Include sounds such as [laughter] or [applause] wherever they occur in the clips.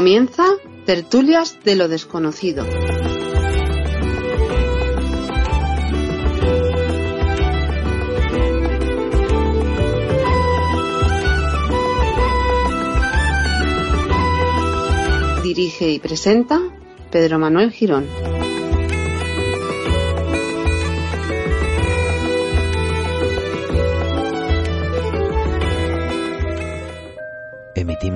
Comienza Tertulias de lo Desconocido. Dirige y presenta Pedro Manuel Girón.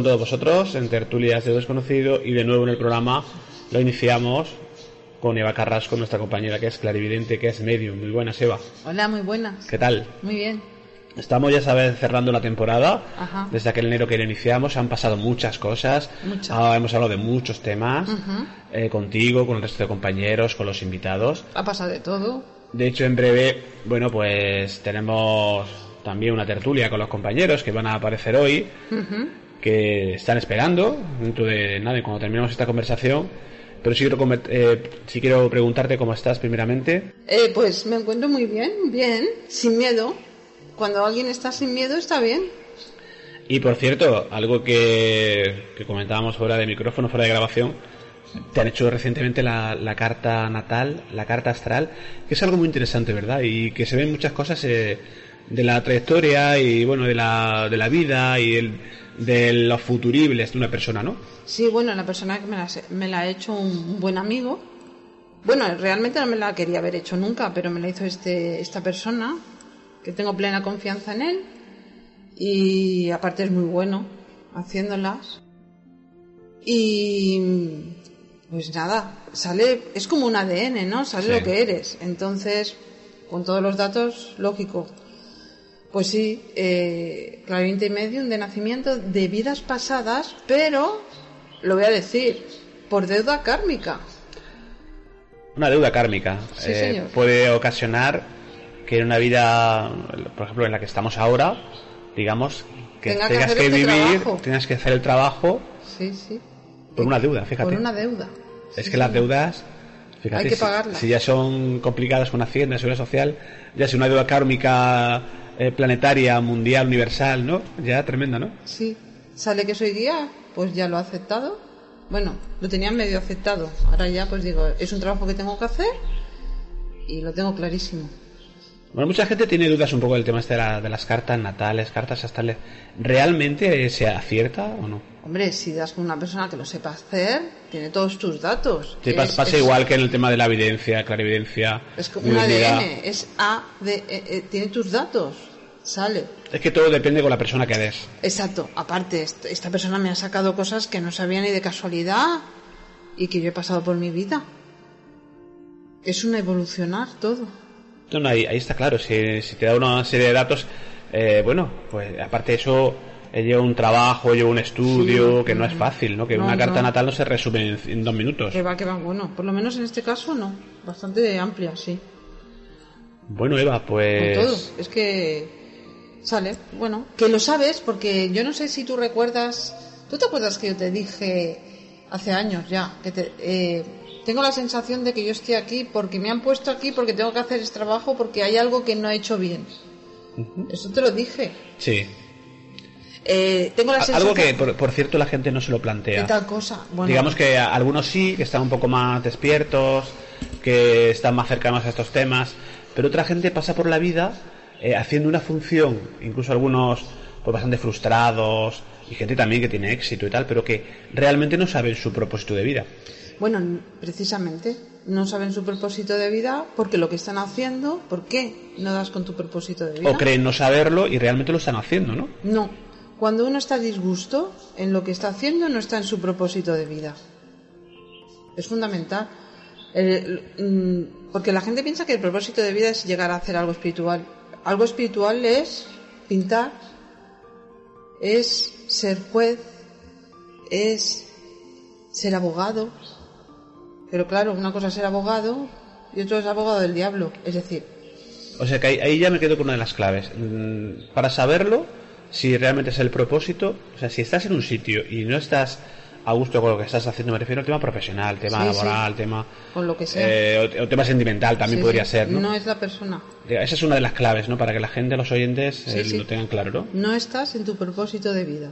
Con todos vosotros en Tertulias de lo Desconocido y de nuevo en el programa lo iniciamos con Eva Carrasco, nuestra compañera que es clarividente, que es medium. Muy buenas, Eva. Hola, muy buenas. ¿Qué tal? Muy bien. Estamos, ya sabes, cerrando la temporada. Ajá. Desde aquel enero que la iniciamos han pasado muchas cosas. Muchas. Ah, hemos hablado de muchos temas. Ujú. eh, contigo, con el resto de compañeros, con los invitados. Ha pasado de todo. De hecho, en breve, bueno, pues tenemos también una tertulia con los compañeros que van a aparecer hoy, Ujú. Que están esperando dentro de nada, cuando terminemos esta conversación. Pero sí quiero, eh, sí quiero preguntarte cómo estás primeramente. Eh, pues me encuentro muy bien, bien, sin miedo. Cuando alguien está sin miedo, está bien. Y por cierto, algo que, que comentábamos fuera de micrófono, fuera de grabación, te han hecho recientemente la, la carta natal, la carta astral, que es algo muy interesante, ¿verdad? Y que se ven muchas cosas eh, de la trayectoria y bueno, de la, de la vida y el- de los futuribles de una persona, ¿no? Sí, bueno, la persona que me la, me la ha hecho un buen amigo. Bueno, realmente no me la quería haber hecho nunca, pero me la hizo este, esta persona, que tengo plena confianza en él. Y aparte es muy bueno haciéndolas. Y pues nada, sale, es como un ADN, ¿no? Sale Sí. lo que eres. Entonces, con todos los datos, lógico. Pues sí, eh, clarividente y medium de nacimiento de vidas pasadas, pero, lo voy a decir, por deuda kármica. Una deuda kármica. Sí, eh, puede ocasionar que en una vida, por ejemplo, en la que estamos ahora, digamos, que Tenga que tengas que, este vivir, trabajo. tengas que hacer el trabajo Sí, sí. por una deuda, fíjate. Por una deuda. Es que las deudas, fíjate, Hay que si-. Si, ya son complicadas con Hacienda, Seguridad Social, ya es una deuda kármica eh, planetaria, mundial, universal, ¿no? Ya tremenda, ¿no? Sí. Sale que soy guía, pues ya lo he aceptado. Bueno, lo tenía medio aceptado. Ahora ya, pues digo, es un trabajo que tengo que hacer y lo tengo clarísimo. Bueno, mucha gente tiene dudas un poco del tema este de, la- de las cartas natales, cartas astrales. ¿Realmente se acierta o no? Hombre, si das con una persona que lo sepa hacer, tiene todos tus datos. Sí, Es- pasa es- igual que en el tema de la evidencia, clarividencia. Es como un. ADN, es A, de, eh, eh, tiene tus datos, sale. Es que todo depende con la persona que eres. Exacto, aparte, est- esta persona me ha sacado cosas que no sabía ni de casualidad y que yo he pasado por mi vida. Es un evolucionar todo. No, no, ahí, ahí está claro. Si, si te da una serie de datos, eh, bueno, pues aparte de eso, eh, lleva un trabajo, lleva un estudio, Sí, que no es fácil, ¿no? Que No, una carta no. natal no se resume en, dos minutos. Que va, que va, bueno, por lo menos en este caso no, bastante amplia, sí. Bueno, Eva, Con pues. todo, es que sale, bueno, que lo sabes porque yo no sé si tú recuerdas, ¿tú te acuerdas que yo te dije hace años ya, que te, eh, tengo la sensación de que yo estoy aquí porque me han puesto aquí, porque tengo que hacer este trabajo, porque hay algo que no he hecho bien? Eso te lo dije. Sí. Eh, tengo la Algo que, por, por cierto, la gente no se lo plantea. tal cosa. Bueno, Digamos que algunos sí, que están un poco más despiertos, que están más cercanos a estos temas, pero otra gente pasa por la vida eh, haciendo una función, incluso algunos pues bastante frustrados y gente también que tiene éxito y tal, pero que realmente no saben su propósito de vida. Bueno, precisamente, no saben su propósito de vida porque lo que están haciendo, ¿por qué no das con tu propósito de vida? O creen no saberlo y realmente lo están haciendo, ¿no? No, cuando uno está disgusto en lo que está haciendo, no está en su propósito de vida. Es fundamental. El- mm, porque la gente piensa que el propósito de vida es llegar a hacer algo espiritual. Algo espiritual es pintar, es ser juez, es ser abogado. Pero claro, una cosa es ser abogado y otro es abogado del diablo. Es decir, O sea que ahí, ahí ya me quedo con una de las claves. Mm, Para saberlo, si realmente es el propósito, o sea, si estás en un sitio y no estás a gusto con lo que estás haciendo, me refiero al tema profesional, tema Sí, sí. laboral, tema... con lo que sea. eh, o, o tema sentimental también Sí, podría ser, ¿no? No es la persona. Esa es una de las claves, ¿no? Para que la gente, los oyentes, eh, lo tengan claro, ¿no? No estás en tu propósito de vida.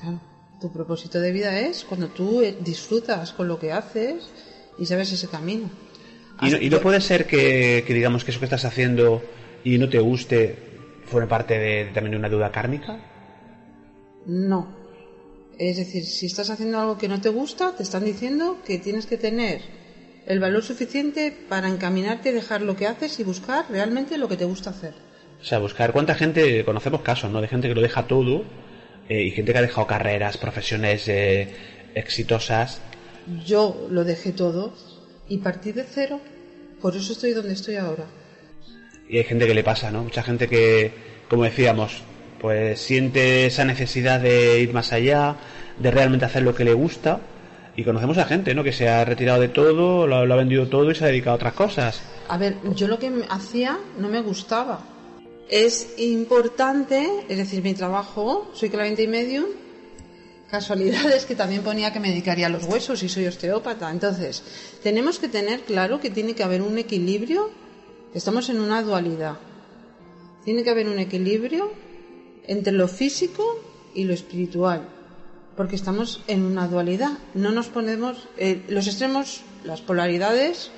Claro. Tu propósito de vida es cuando tú eh, disfrutas con lo que haces y sabes ese camino. Y no, y no puede ser que, que digamos que eso que estás haciendo y no te guste forme parte de, también de una duda kármica. No. Es decir, si estás haciendo algo que no te gusta, te están diciendo que tienes que tener el valor suficiente para encaminarte, dejar lo que haces y buscar realmente lo que te gusta hacer. O sea, buscar cuánta gente, conocemos casos, ¿no? De gente que lo deja todo eh, y gente que ha dejado carreras, profesiones eh, exitosas. Yo lo dejé todo y partí de cero. Por eso estoy donde estoy ahora. Y hay gente que le pasa, ¿no? Mucha gente que, como decíamos, pues siente esa necesidad de ir más allá, de realmente hacer lo que le gusta. Y conocemos a gente, ¿no? Que se ha retirado de todo, lo, ha vendido todo y se ha dedicado a otras cosas. A ver, yo lo que hacía no me gustaba. Es importante, es decir, mi trabajo, soy clarividente y medium. Casualidades que también ponía que me dedicaría a los huesos y soy osteópata. Entonces, tenemos que tener claro que tiene que haber un equilibrio. Estamos en una dualidad. Tiene que haber un equilibrio entre lo físico y lo espiritual. Porque estamos en una dualidad. No nos ponemos. eh, los extremos, las polaridades,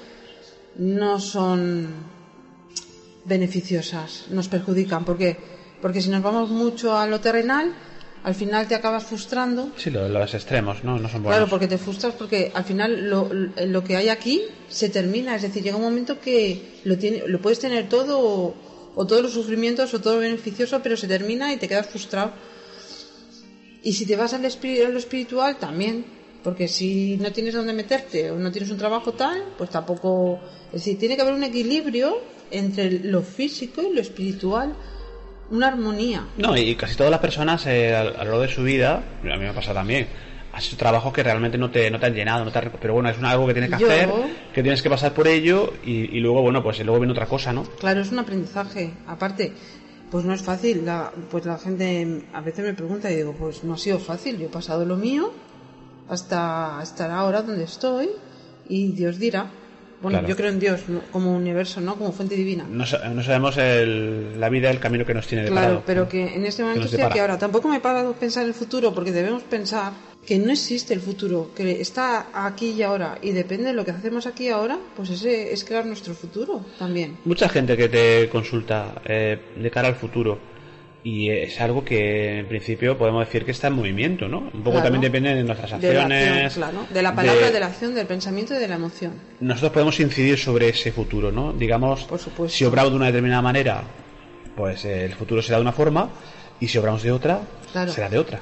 no son beneficiosas, nos perjudican. porque Porque si nos vamos mucho a lo terrenal, al final te acabas frustrando. Sí, lo- los extremos, ¿no? No son buenos. Claro, porque te frustras porque al final lo, lo que hay aquí se termina. Es decir, llega un momento que lo, tiene, lo puedes tener todo o, todos los sufrimientos o todo lo beneficioso, pero se termina y te quedas frustrado. Y si te vas al a lo espiritual, también. Porque si no tienes dónde meterte o no tienes un trabajo tal, pues tampoco. Es decir, tiene que haber un equilibrio entre lo físico y lo espiritual. Una armonía. No, y casi todas las personas eh, a, lo largo de su vida, a mí me ha pasado también, has hecho trabajos que realmente no te, no te han llenado, no te han- pero bueno, es algo que tienes que Yo- hacer, que tienes que pasar por ello y, y luego, bueno, pues luego viene otra cosa, ¿no? Claro, es un aprendizaje. Aparte, pues no es fácil. La, pues la gente a veces me pregunta y digo, pues no ha sido fácil. Yo he pasado lo mío hasta estar ahora donde estoy y Dios dirá. Bueno, Claro. yo creo en Dios ¿no? como universo, ¿no? Como fuente divina. No, no sabemos el- la vida, el camino que nos tiene deparado. Claro, pero que en este momento estoy aquí ahora. Tampoco me he parado a pensar en el futuro porque debemos pensar que no existe el futuro, que está aquí y ahora y depende de lo que hacemos aquí y ahora, pues ese es crear nuestro futuro también. Mucha gente que te consulta eh, de cara al futuro y es algo que en principio podemos decir que está en movimiento, ¿no? Un poco Claro. también depende de nuestras De la, acciones. acción, claro, de la palabra, de- de la acción, del pensamiento y de la emoción. nosotros podemos incidir sobre ese futuro, ¿no? Digamos, Por supuesto. si obramos de una determinada manera, pues eh, el futuro será de una forma, y si obramos de otra, Claro. será de otra.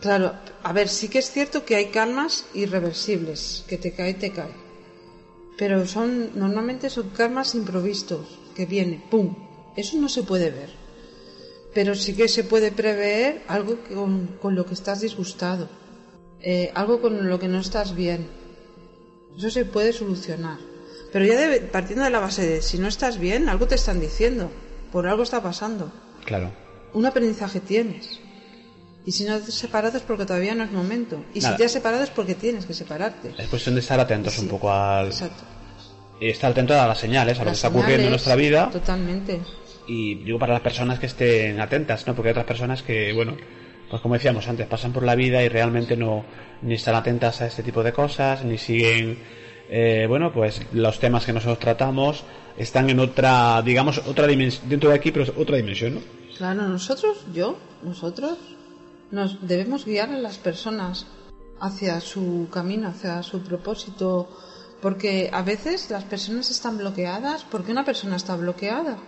Claro, a ver, sí que es cierto que hay karmas irreversibles, que te cae, te cae. Pero son, normalmente son karmas improvistos, que viene, ¡pum! Eso no se puede ver. Pero sí que se puede prever algo con, con lo que estás disgustado, eh, algo con lo que no estás bien. Eso se puede solucionar. Pero ya debe- partiendo de la base de si no estás bien, algo te están diciendo, por algo está pasando. Claro. Un aprendizaje tienes. Y si no te has separado es porque todavía no es momento. Y Nada. si te has separado es porque tienes que separarte. Es cuestión de estar atentos Sí, un poco al. Exacto. y estar atentos a las señales, a lo Las que está ocurriendo en nuestra vida. Totalmente. Y digo para las personas que estén atentas, ¿no? Porque hay otras personas que, bueno, pues como decíamos antes, pasan por la vida y realmente no ni están atentas a este tipo de cosas, ni siguen, eh, bueno, pues los temas que nosotros tratamos están en otra, digamos, otra dimensión, dentro de aquí, pero es otra dimensión, ¿no? Claro, nosotros, yo, nosotros, nos debemos guiar a las personas. hacia su camino, hacia su propósito. Porque a veces las personas están bloqueadas. ¿Por qué una persona está bloqueada?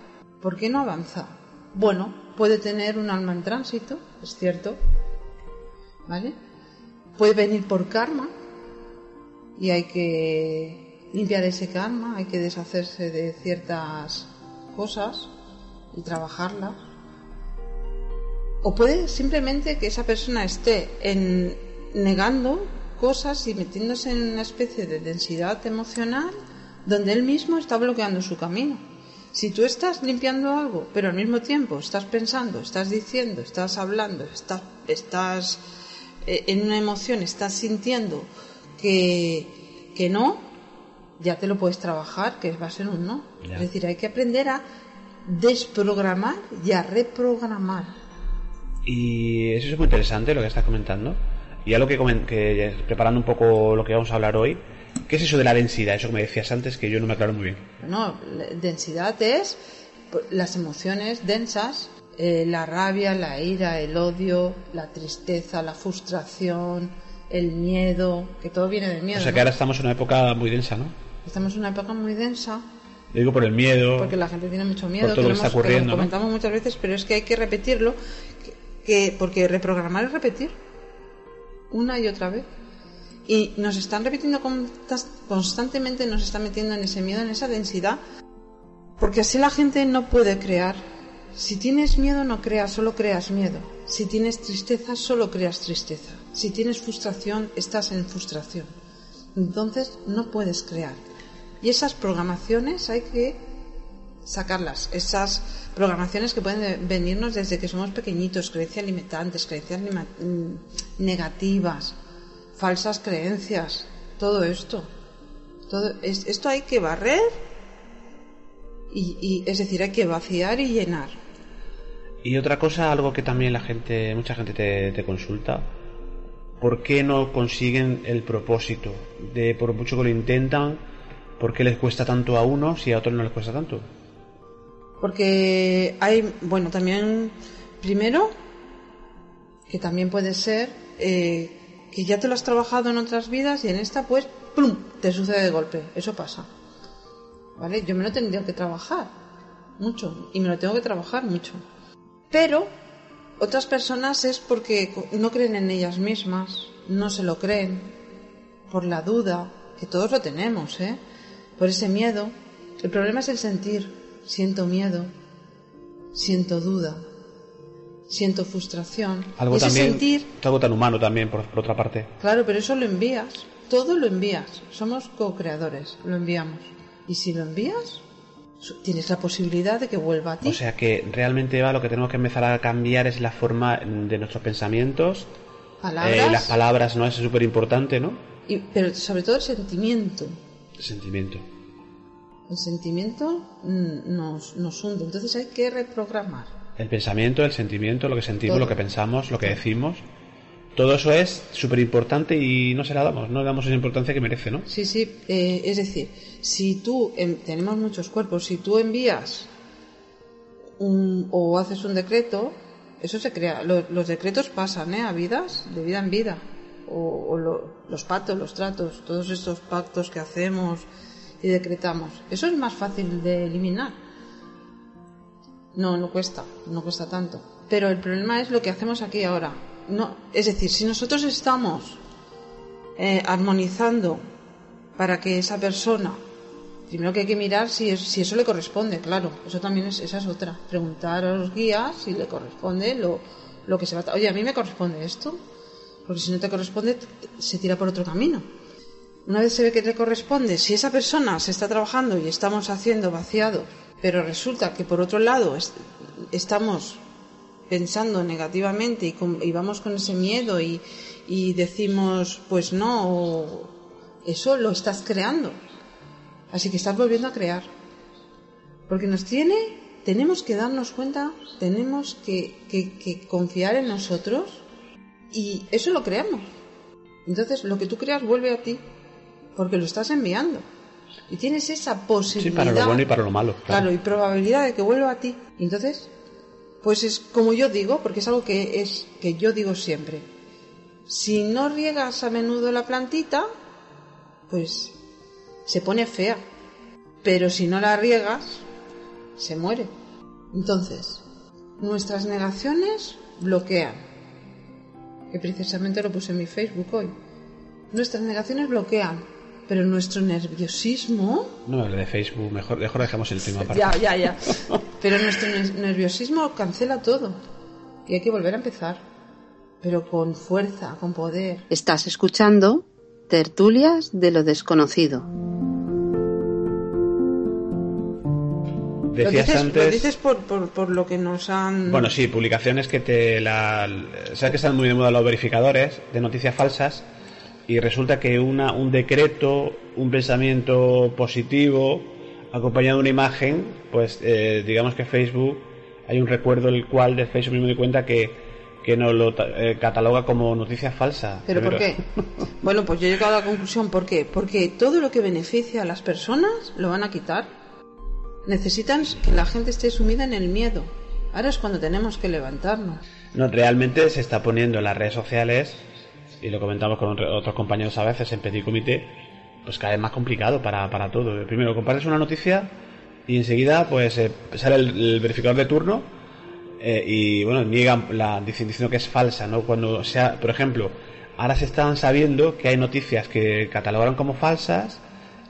¿Por qué no avanza? Bueno, puede tener un alma en tránsito, es cierto. ¿Vale? Puede venir por karma y hay que limpiar ese karma, hay que deshacerse de ciertas cosas y trabajarlas. O puede simplemente que esa persona esté en, negando cosas y metiéndose en una especie de densidad emocional donde él mismo está bloqueando su camino. Si tú estás limpiando algo, pero al mismo tiempo estás pensando, estás diciendo, estás hablando, estás, estás eh, en una emoción, estás sintiendo que, que no, ya te lo puedes trabajar, que va a ser un no. Es decir, hay que aprender a desprogramar y a reprogramar. Y eso es muy interesante lo que estás comentando. Y algo que, que preparando un poco lo que vamos a hablar hoy, ¿qué es eso de la densidad? Eso que me decías antes que yo no me aclaro muy bien. No, densidad es pues, las emociones densas, eh, la rabia, la ira, el odio, la tristeza, la frustración, el miedo, que todo viene del miedo. O sea que ahora estamos en una época muy densa, ¿no? Estamos en una época muy densa. digo por el miedo. Porque la gente tiene mucho miedo. Por todo lo que está ocurriendo. Lo comentamos muchas veces, pero es que hay que repetirlo, que, porque reprogramar es repetir una y otra vez. Y nos están repitiendo constantemente, nos están metiendo en ese miedo, en esa densidad, porque así la gente no puede crear. Si tienes miedo, no creas, solo creas miedo. Si tienes tristeza, solo creas tristeza. Si tienes frustración, estás en frustración. Entonces no puedes crear. Y esas programaciones hay que sacarlas. Esas programaciones que pueden venirnos desde que somos pequeñitos, creencias limitantes, creencias mm, negativas, falsas creencias, todo esto. Todo, esto hay que barrer y, es decir, hay que vaciar y llenar. Y otra cosa, algo que también la gente, mucha gente te, te consulta, ¿por qué no consiguen el propósito? De por mucho que lo intentan, ¿por qué les cuesta tanto a unos y a otros no les cuesta tanto? Porque hay, bueno, también, primero, que también puede ser eh, que ya te lo has trabajado en otras vidas y en esta, pues, ¡plum! te sucede de golpe. Eso pasa. ¿Vale? Yo me lo tendría que trabajar mucho y me lo tengo que trabajar mucho. Pero otras personas es porque no creen en ellas mismas, no se lo creen, por la duda, que todos lo tenemos, ¿eh? Por ese miedo. El problema es el sentir siento miedo, siento duda, siento frustración. Algo también, sentir... algo tan humano también, por, otra parte. Claro, pero eso lo envías, todo lo envías. Somos co-creadores, lo enviamos. Y si lo envías, tienes la posibilidad de que vuelva a ti. O sea que realmente va lo que tenemos que empezar a cambiar es la forma de nuestros pensamientos. Palabras. Eh, las palabras, ¿no? es súper importante, ¿no? Y, pero sobre todo el sentimiento. El sentimiento. El sentimiento mm, nos, nos hunde, entonces hay que reprogramar. El pensamiento, el sentimiento, lo que sentimos, lo que pensamos, lo que decimos, todo eso es súper importante y no se la damos, no le damos esa importancia que merece, ¿no? Sí, sí, eh, es decir, si tú, tenemos muchos cuerpos, si tú envías un, o haces un decreto, eso se crea, los decretos pasan ¿eh? a vidas, de vida en vida, o, los pactos, los tratos, todos estos pactos que hacemos, y decretamos. Eso es más fácil de eliminar. No, no cuesta, no cuesta tanto. Pero el problema es lo que hacemos aquí ahora. No, es decir, si nosotros estamos eh, armonizando para que esa persona, primero que hay que mirar si, si eso le corresponde, claro, eso también es, esa es otra. Preguntar a los guías si le corresponde lo, lo que se va a... Oye, a mí me corresponde esto, porque si no te corresponde, se tira por otro camino. Una vez se ve que le corresponde, si esa persona se está trabajando y estamos haciendo vaciado, pero resulta que por otro lado estamos pensando negativamente y, vamos con ese miedo y, decimos, pues no, eso lo estás creando. Así que estás volviendo a crear. Porque nos tiene, tenemos que darnos cuenta, tenemos que confiar en nosotros y eso lo creamos. Entonces lo que tú creas vuelve a ti porque lo estás enviando. Y tienes esa posibilidad. Sí, para lo bueno y para lo malo. Claro, y probabilidad de que vuelva a ti. entonces, pues es como yo digo, porque es algo que, es, que yo digo siempre. Si no riegas a menudo la plantita, pues se pone fea. Pero si no la riegas, se muere. Entonces, nuestras negaciones bloquean. Que precisamente lo puse en mi Facebook hoy. Nuestras negaciones bloquean, pero nuestro nerviosismo. No hable de Facebook, mejor, mejor dejamos el tema aparte. Ya, ya, ya. Pero nuestro ne- nerviosismo cancela todo. Y hay que volver a empezar. Pero con fuerza, con poder. Estás escuchando Tertulias de lo desconocido. lo Decías dices, antes. lo dices por, por, por lo que nos han. Bueno, sí, publicaciones que te la... Sabes que están muy de moda los verificadores de noticias falsas y resulta que una, un decreto, un pensamiento positivo, acompañado de una imagen, pues eh, digamos que Facebook, hay un recuerdo el cual de Facebook mismo de cuenta que, que nos lo eh, cataloga como noticia falsa. ¿Pero por qué? [laughs] Bueno, pues yo he llegado a la conclusión. ¿Por qué? Porque todo lo que beneficia a las personas lo van a quitar. Necesitan que la gente esté sumida en el miedo. Ahora es cuando tenemos que levantarnos. No, realmente se está poniendo en las redes sociales, y lo comentamos con otro- otros compañeros a veces en Petit Comité, pues cada vez más complicado para, para todo. Primero compartes una noticia y enseguida pues eh, sale el, el verificador de turno eh, y bueno, niegan la dicen- diciendo que es falsa, ¿no? Cuando sea, por ejemplo, ahora se están sabiendo que hay noticias que catalogaron como falsas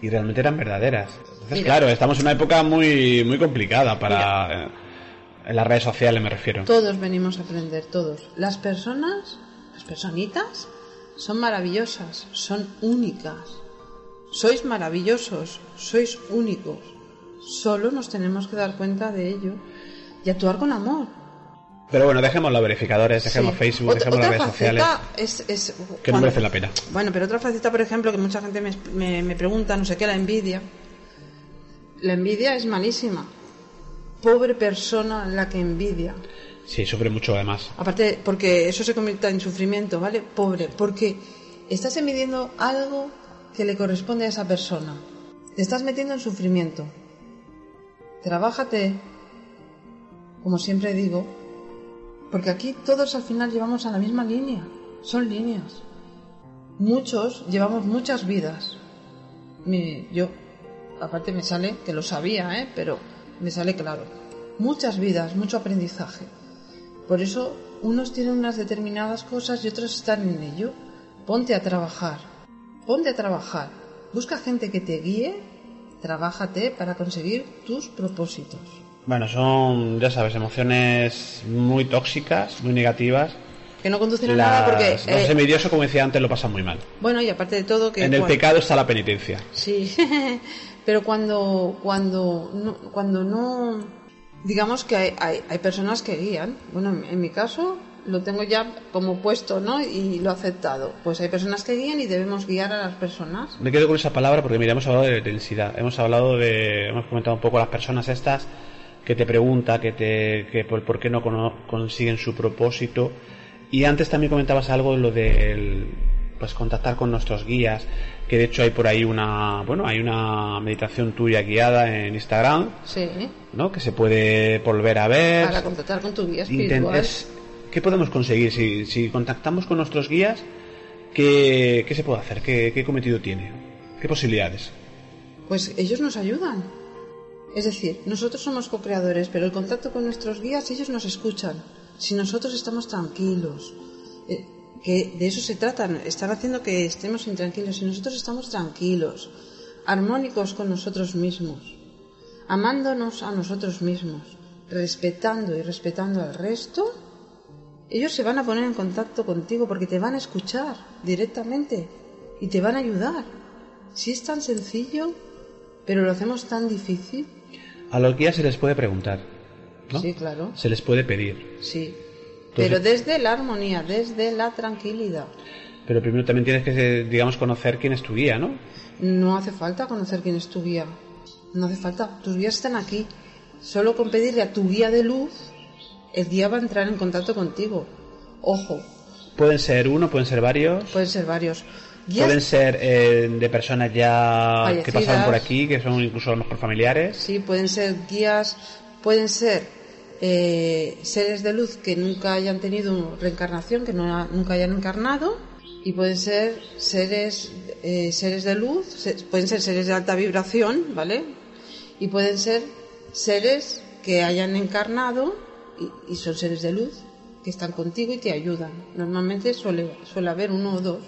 y realmente eran verdaderas. Entonces, Mira. claro, estamos en una época muy muy complicada para eh, en las redes sociales me refiero. Todos venimos a aprender, todos. Las personas, las personitas, son maravillosas, son únicas. Sois maravillosos, sois únicos. Solo nos tenemos que dar cuenta de ello y actuar con amor. Pero bueno, dejemos los verificadores, dejemos Sí. Facebook, dejemos las redes sociales, es, es que no merecen la pena. Bueno, pero otra faceta, por ejemplo, que mucha gente me, me- me pregunta, no sé qué, la envidia. La envidia es malísima. Pobre persona la que envidia. Sí, sufre mucho además. Aparte, porque eso se convierte en sufrimiento, ¿vale? Pobre, porque estás envidiando algo que le corresponde a esa persona. Te estás metiendo en sufrimiento. Trabájate, como siempre digo, porque aquí todos al final llevamos a la misma línea. Son líneas. Muchos llevamos muchas vidas. Yo, aparte me sale, que lo sabía, ¿eh? pero me sale claro. Muchas vidas, mucho aprendizaje. Por eso unos tienen unas determinadas cosas y otros están en ello. Ponte a trabajar. Ponte a trabajar. Busca gente que te guíe. Trabájate para conseguir tus propósitos. Bueno, son, ya sabes, emociones muy tóxicas, muy negativas. Que no conducen a nada porque... Las- eh, los envidiosos, como decía antes, lo pasan muy mal. bueno, y aparte de todo que... En el pecado está la penitencia. Sí, [laughs] pero cuando, cuando, no, cuando no, digamos que hay, hay, hay personas que guían, bueno, en, mi caso lo tengo ya como puesto, ¿no? Y lo he aceptado. Pues hay personas que guían y debemos guiar a las personas. Me quedo con esa palabra porque, mira, hemos hablado de densidad. Hemos hablado de. Hemos comentado un poco las personas estas que te preguntan, que te. que por, por qué no consiguen su propósito. Y antes también comentabas algo de lo de. Pues contactar con nuestros guías. Que de hecho hay por ahí una. bueno, hay una meditación tuya guiada en Instagram, Sí, ¿no? Que se puede volver a ver. para contactar con tu guía Intent- espiritual. es- ¿Qué podemos conseguir si, si contactamos con nuestros guías? ¿Qué, qué se puede hacer? ¿Qué, ¿Qué cometido tiene? ¿Qué posibilidades? Pues ellos nos ayudan. Es decir, nosotros somos co-creadores, pero el contacto con nuestros guías, ellos nos escuchan. Si nosotros estamos tranquilos, eh, que de eso se trata, están haciendo que estemos intranquilos. Si nosotros estamos tranquilos, armónicos con nosotros mismos, amándonos a nosotros mismos, respetando y respetando al resto, ellos se van a poner en contacto contigo porque te van a escuchar directamente y te van a ayudar. Si es tan sencillo, pero lo hacemos tan difícil. A los guías se les puede preguntar, ¿no? Sí, claro. Se les puede pedir. Sí. Pero desde la armonía, desde la tranquilidad. Pero primero también tienes que, digamos, conocer quién es tu guía, ¿no? No hace falta conocer quién es tu guía. No hace falta. Tus guías están aquí. Solo con pedirle a tu guía de luz, el guía va a entrar en contacto contigo. Ojo, Pueden ser uno, pueden ser varios. pueden ser varios. Guías Pueden ser eh, de personas ya que pasaron por aquí, que son incluso a lo mejor familiares. Sí, pueden ser guías, pueden ser eh, seres de luz que nunca hayan tenido reencarnación, que nunca hayan encarnado, Y pueden ser seres, eh, seres de luz, pueden ser seres de alta vibración, ¿vale? Y pueden ser seres que hayan encarnado y, y son seres de luz que están contigo y te ayudan. Normalmente suele, suele haber uno o dos,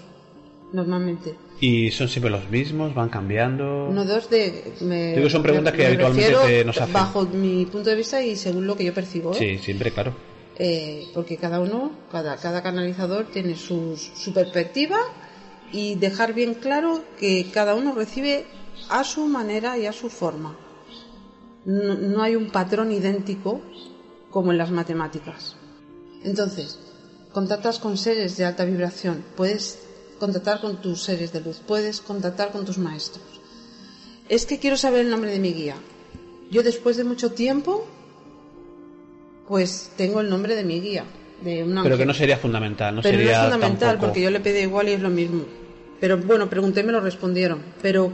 normalmente. ¿Y son siempre los mismos? ¿Van cambiando? Uno o dos de... Me, Digo, son preguntas que habitualmente te- nos hacen. Bajo mi punto de vista y según lo que yo percibo, ¿eh? Sí, siempre, claro. Eh, porque cada uno, cada, cada canalizador tiene sus- su perspectiva y dejar bien claro que cada uno recibe a su manera y a su forma. No, no hay un patrón idéntico como en las matemáticas. Entonces, contactas con seres de alta vibración, puedes contactar con tus seres de luz, puedes contactar con tus maestros. Es que quiero saber el nombre de mi guía. Yo después de mucho tiempo pues tengo el nombre de mi guía, de un Pero que no sería fundamental, no Pero no sería es fundamental, tampoco- porque yo le pedí igual y es lo mismo. Pero bueno, pregunté y me lo respondieron. Pero,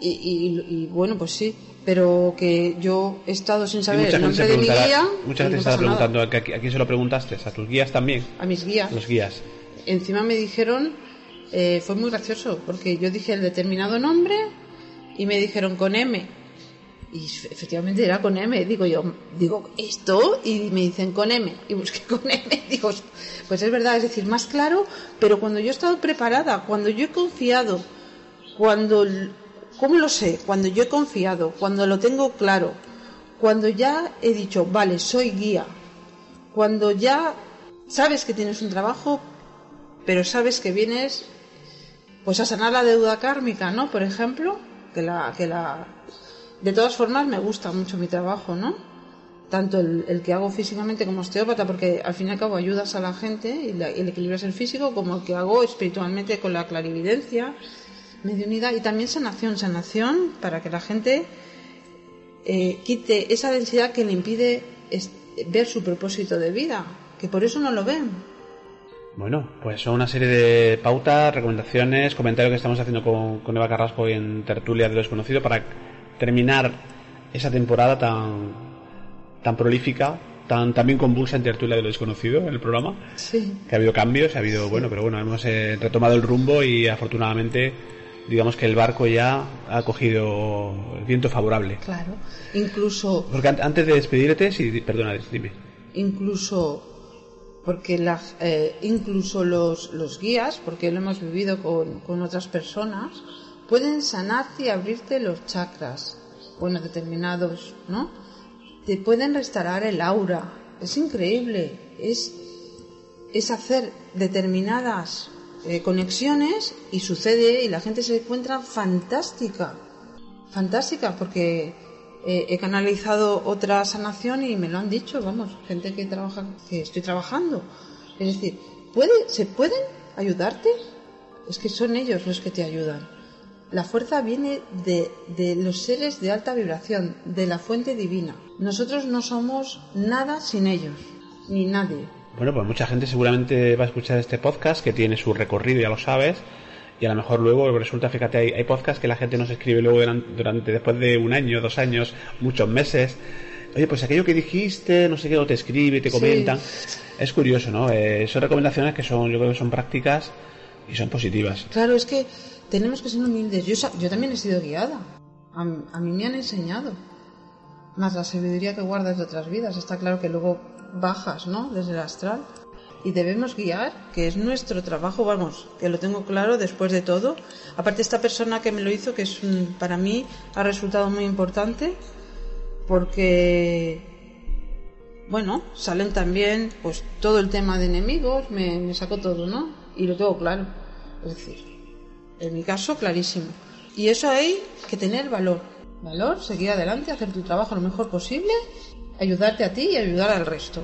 y, y- y bueno, pues sí, pero que yo he estado sin saber el nombre de mi guía. Mucha y gente no preguntando, ¿a, qui- a quién se lo preguntaste? ¿A tus guías también? A mis guías. Los guías. Encima me dijeron, eh, fue muy gracioso, porque yo dije el determinado nombre y me dijeron con M. Y efectivamente era con M. Digo yo, digo esto y me dicen con M. Y busqué [laughs] con M. Digo, pues es verdad, es decir, más claro, pero cuando yo he estado preparada, cuando yo he confiado, cuando, ¿cómo lo sé? Cuando yo he confiado, cuando lo tengo claro, cuando ya he dicho, vale, soy guía, cuando ya sabes que tienes un trabajo, pero sabes que vienes pues a sanar la deuda kármica, ¿no? Por ejemplo, que la, que la, de todas formas me gusta mucho mi trabajo, ¿no? Tanto el, que hago físicamente como osteópata, porque al fin y al cabo ayudas a la gente y la- el equilibrio es el físico, como el que hago espiritualmente con la clarividencia, mediunidad y también sanación, sanación para que la gente eh, quite esa densidad que le impide ver su propósito de vida, que por eso no lo ven. Bueno, pues son una serie de pautas, recomendaciones, comentarios que estamos haciendo con, con Eva Carrasco hoy en Tertulia de lo Desconocido para terminar esa temporada tan, tan prolífica, tan también convulsa en Tertulia de lo Desconocido en el programa. Sí. Que ha habido cambios, ha habido, bueno, pero bueno, hemos eh, retomado el rumbo y afortunadamente, digamos que el barco ya ha cogido el viento favorable. Claro, incluso, Porque an- antes de despedirte, sí, perdona, dime. incluso, porque la, eh, incluso los, los guías, porque lo hemos vivido con, con otras personas, pueden sanarte y abrirte los chakras, bueno, determinados, ¿no? Te pueden restaurar el aura, es increíble, es, es hacer determinadas eh, conexiones y sucede y la gente se encuentra fantástica. Fantástica porque eh, he canalizado otra sanación y me lo han dicho, vamos, gente que trabaja, que estoy trabajando. Es decir, ¿puede, ¿se pueden ayudarte? Es que son ellos los que te ayudan. La fuerza viene de, de los seres de alta vibración, de la fuente divina. Nosotros no somos nada sin ellos, ni nadie. Bueno, pues mucha gente seguramente va a escuchar este podcast que tiene su recorrido, ya lo sabes, y a lo mejor luego resulta, fíjate, hay, hay podcasts que la gente nos escribe luego durante, durante- después de un año, dos años, muchos meses. Oye, pues aquello que dijiste, no sé qué, o te escribe, te Sí. comentan. Es curioso, ¿no? Eh, son recomendaciones que son, yo creo que son prácticas y son positivas. Claro, es que tenemos que ser humildes. Yo, yo también he sido guiada. A, a mí me han enseñado. Más la sabiduría que guardas de otras vidas. Está claro que luego bajas, ¿no? Desde el astral. Y debemos guiar, que es nuestro trabajo, vamos, que lo tengo claro después de todo. Aparte, esta persona que me lo hizo, que es para mí ha resultado muy importante, porque bueno, salen también pues todo el tema de enemigos, me, me sacó todo, ¿no? Y lo tengo claro. Es decir, en mi caso, clarísimo. Y eso hay que tener valor. Valor, seguir adelante, hacer tu trabajo lo mejor posible, ayudarte a ti y ayudar al resto.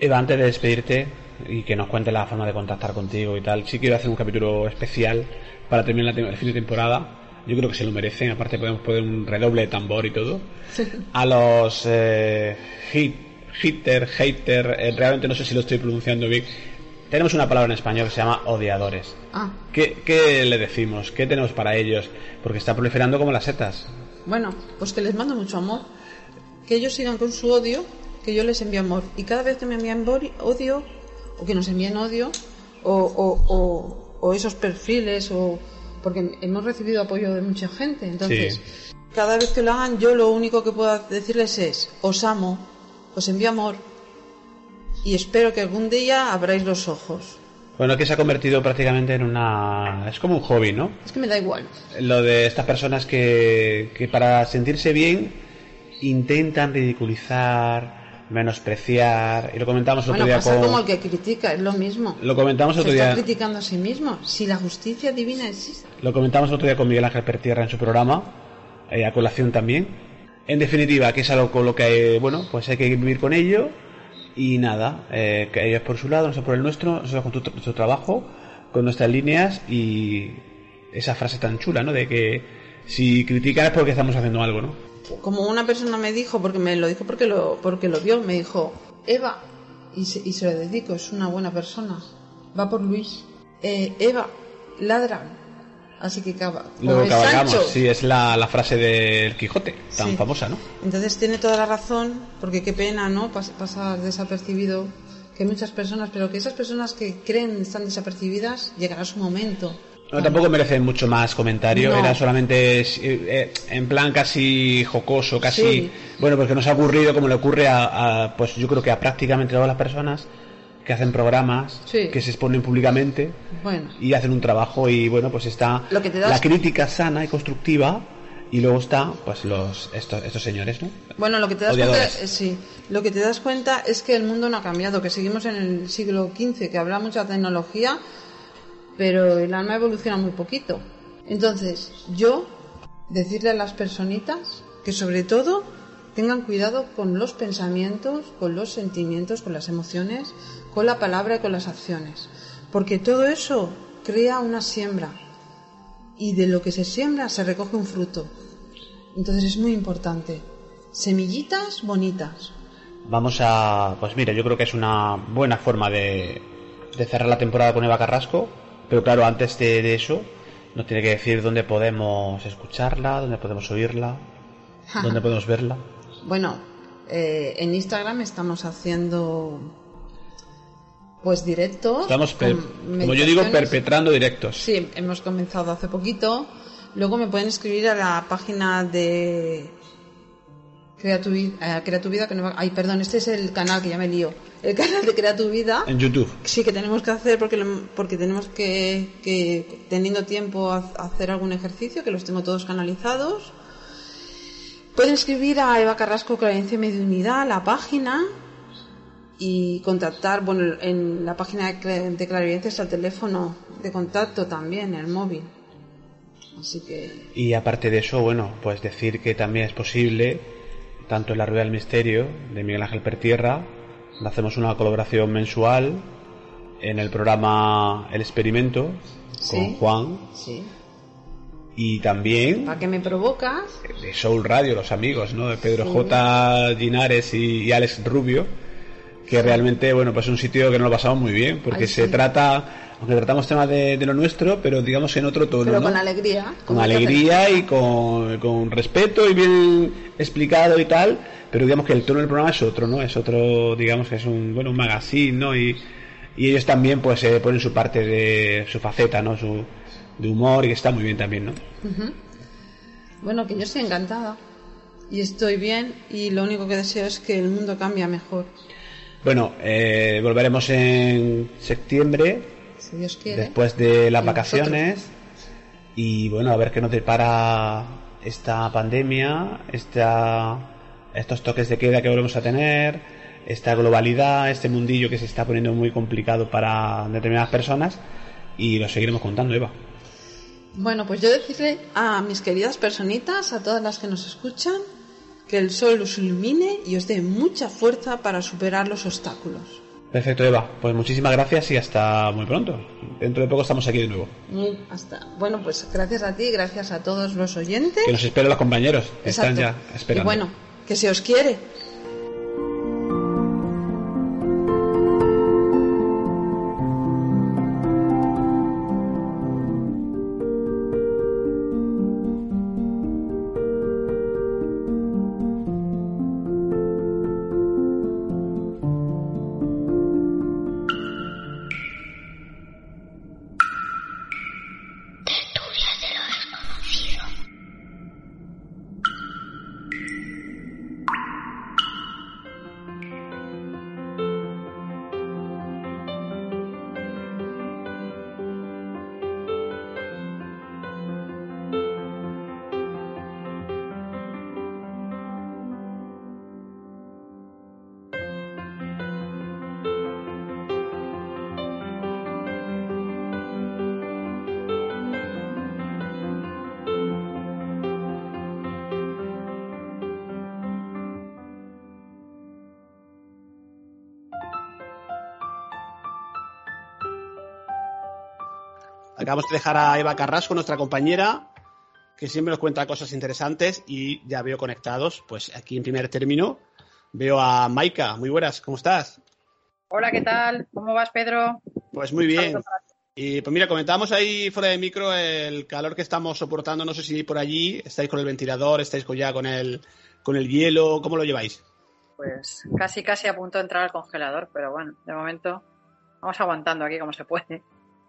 Eva, antes de despedirte y que nos cuente la forma de contactar contigo y tal, sí quiero hacer un capítulo especial para terminar el fin de temporada. Yo creo que se lo merecen, aparte podemos poner un redoble de tambor y todo. A los eh, hit, hitter, hater, eh, realmente no sé si lo estoy pronunciando bien. Tenemos una palabra en español que se llama odiadores. Ah, ¿Qué, qué le decimos? ¿Qué tenemos para ellos? Porque está proliferando como las setas. bueno, pues que les mando mucho amor. Que ellos sigan con su odio, que yo les envío amor. Y cada vez que me envían odio, o que nos envíen odio, o, o- o- o esos perfiles, o porque hemos recibido apoyo de mucha gente. Entonces, Sí. cada vez que lo hagan, yo lo único que puedo decirles es, os amo, os envío amor y espero que algún día abráis los ojos. Bueno, que se ha convertido prácticamente en una... Es como un hobby, ¿no? Es que me da igual. Lo de estas personas que, que para sentirse bien intentan ridiculizar, menospreciar, y lo comentamos Bueno, otro día pasa con... como el que critica, es lo mismo. Lo comentamos Se otro está día... criticando a sí mismo. Si la justicia divina existe. Lo comentamos otro día con Miguel Ángel Pertierra en su programa, eh, a colación también. En definitiva, que es algo con lo que, eh, bueno, pues hay que vivir con ello. Y nada, eh, que ellos por su lado, nosotros por el nuestro, nosotros con tu- nuestro trabajo, con nuestras líneas y esa frase tan chula, ¿no? De que si critican es porque estamos haciendo algo, ¿no? Como una persona me dijo, porque me lo dijo porque lo, porque lo vio, me dijo, Eva, y se, y se lo dedico, es una buena persona, va por Luis. Eh, Eva, ladran. Así que cava. Luego cabalgamos, sí, es la, la frase del Quijote, tan Sí. famosa, ¿no? Entonces tiene toda la razón, porque qué pena, ¿no? Pas- pasar desapercibido, que muchas personas, pero que esas personas que creen están desapercibidas, llegará su momento. No, tampoco merecen mucho más comentario, No. era solamente eh, eh, en plan casi jocoso, casi... Sí. Bueno, porque nos ha ocurrido como le ocurre a, a, pues yo creo que a prácticamente todas las personas que hacen programas, Sí. que se exponen públicamente Bueno, y hacen un trabajo y bueno, pues está Lo que te das- la crítica sana y constructiva y luego está pues los estos, estos señores, ¿no? Bueno, lo que te das cuenta, Odiadores. eh, sí, lo que te das cuenta es que el mundo no ha cambiado, que seguimos en el siglo XV, que habrá mucha tecnología, pero el alma evoluciona muy poquito. Entonces, yo decirle a las personitas que sobre todo tengan cuidado con los pensamientos, con los sentimientos, con las emociones, con la palabra y con las acciones, porque todo eso crea una siembra y de lo que se siembra se recoge un fruto. Entonces es muy importante. Semillitas bonitas. Vamos a, pues mira, yo creo que es una buena forma de, de cerrar la temporada con Eva Carrasco, pero claro, antes de, de eso, nos tiene que decir dónde podemos escucharla, dónde podemos oírla, dónde podemos verla. Bueno, eh, en Instagram estamos haciendo pues directos. Estamos, como yo digo, perpetrando directos. Sí, hemos comenzado hace poquito. Luego me pueden escribir a la página de Crea tu, eh, Crea tu vida. Que no va- Ay, perdón, este es el canal que ya me lío. El canal de Crea tu vida. En YouTube. Sí, que tenemos que hacer porque, lo- porque tenemos que, que, teniendo tiempo, a- hacer algún ejercicio, que los tengo todos canalizados. Pueden escribir a Eva Carrasco Creencia y Mediunidad, la página, y contactar, bueno, en la página de, Cla- de Clarividencia está el teléfono de contacto también, el móvil. Así que, Y aparte de eso, bueno, pues decir que también es posible, tanto en la Rueda del Misterio de Miguel Ángel Pertierra, donde hacemos una colaboración mensual en el programa El Experimento con. Juan sí. y también ¿Para qué me provocas? de Soul Radio, los amigos, ¿no? De Pedro J. Ginares y, y Alex Rubio, que realmente, bueno, pues es un sitio que nos lo pasamos muy bien, porque Ay, se trata, aunque tratamos temas de, de lo nuestro, pero digamos en otro tono, Pero ¿no? con alegría. con alegría y con, con respeto y bien explicado y tal, pero digamos que el tono del programa es otro, ¿no? Es otro, digamos que es un, bueno, un magazine, ¿no? Y, y ellos también pues eh, ponen su parte de su faceta, ¿no? Su, de humor y que está muy bien también, ¿no? Bueno, que yo estoy encantada y estoy bien y lo único que deseo es que el mundo cambie mejor, Bueno, eh, volveremos en septiembre, si Dios quiere. después de las Y vacaciones, y bueno, a ver qué nos depara esta pandemia, esta, estos toques de queda que volvemos a tener, esta globalidad, este mundillo que se está poniendo muy complicado para determinadas personas, y lo seguiremos contando, Eva. Bueno, pues yo decirle a mis queridas personitas, a todas las que nos escuchan, que el sol os ilumine y os dé mucha fuerza para superar los obstáculos. Perfecto, Eva. Pues muchísimas gracias y hasta muy pronto. Dentro de poco estamos aquí de nuevo. Hasta. Bueno, pues gracias a ti, gracias a todos los oyentes. Que nos esperen los compañeros. Están ya esperando. Y bueno, que se os quiere. Acabamos de dejar a Eva Carrasco, nuestra compañera, que siempre nos cuenta cosas interesantes y ya veo conectados, pues aquí en primer término veo a Maika. Muy buenas, ¿cómo estás? Hola, ¿qué tal? ¿Cómo vas, Pedro? Pues muy bien. Y pues mira, comentábamos ahí fuera de micro el calor que estamos soportando. No sé si por allí estáis con el ventilador, estáis ya con el, con el hielo, ¿cómo lo lleváis? Pues casi, casi a punto de entrar al congelador, pero bueno, de momento vamos aguantando aquí como se puede.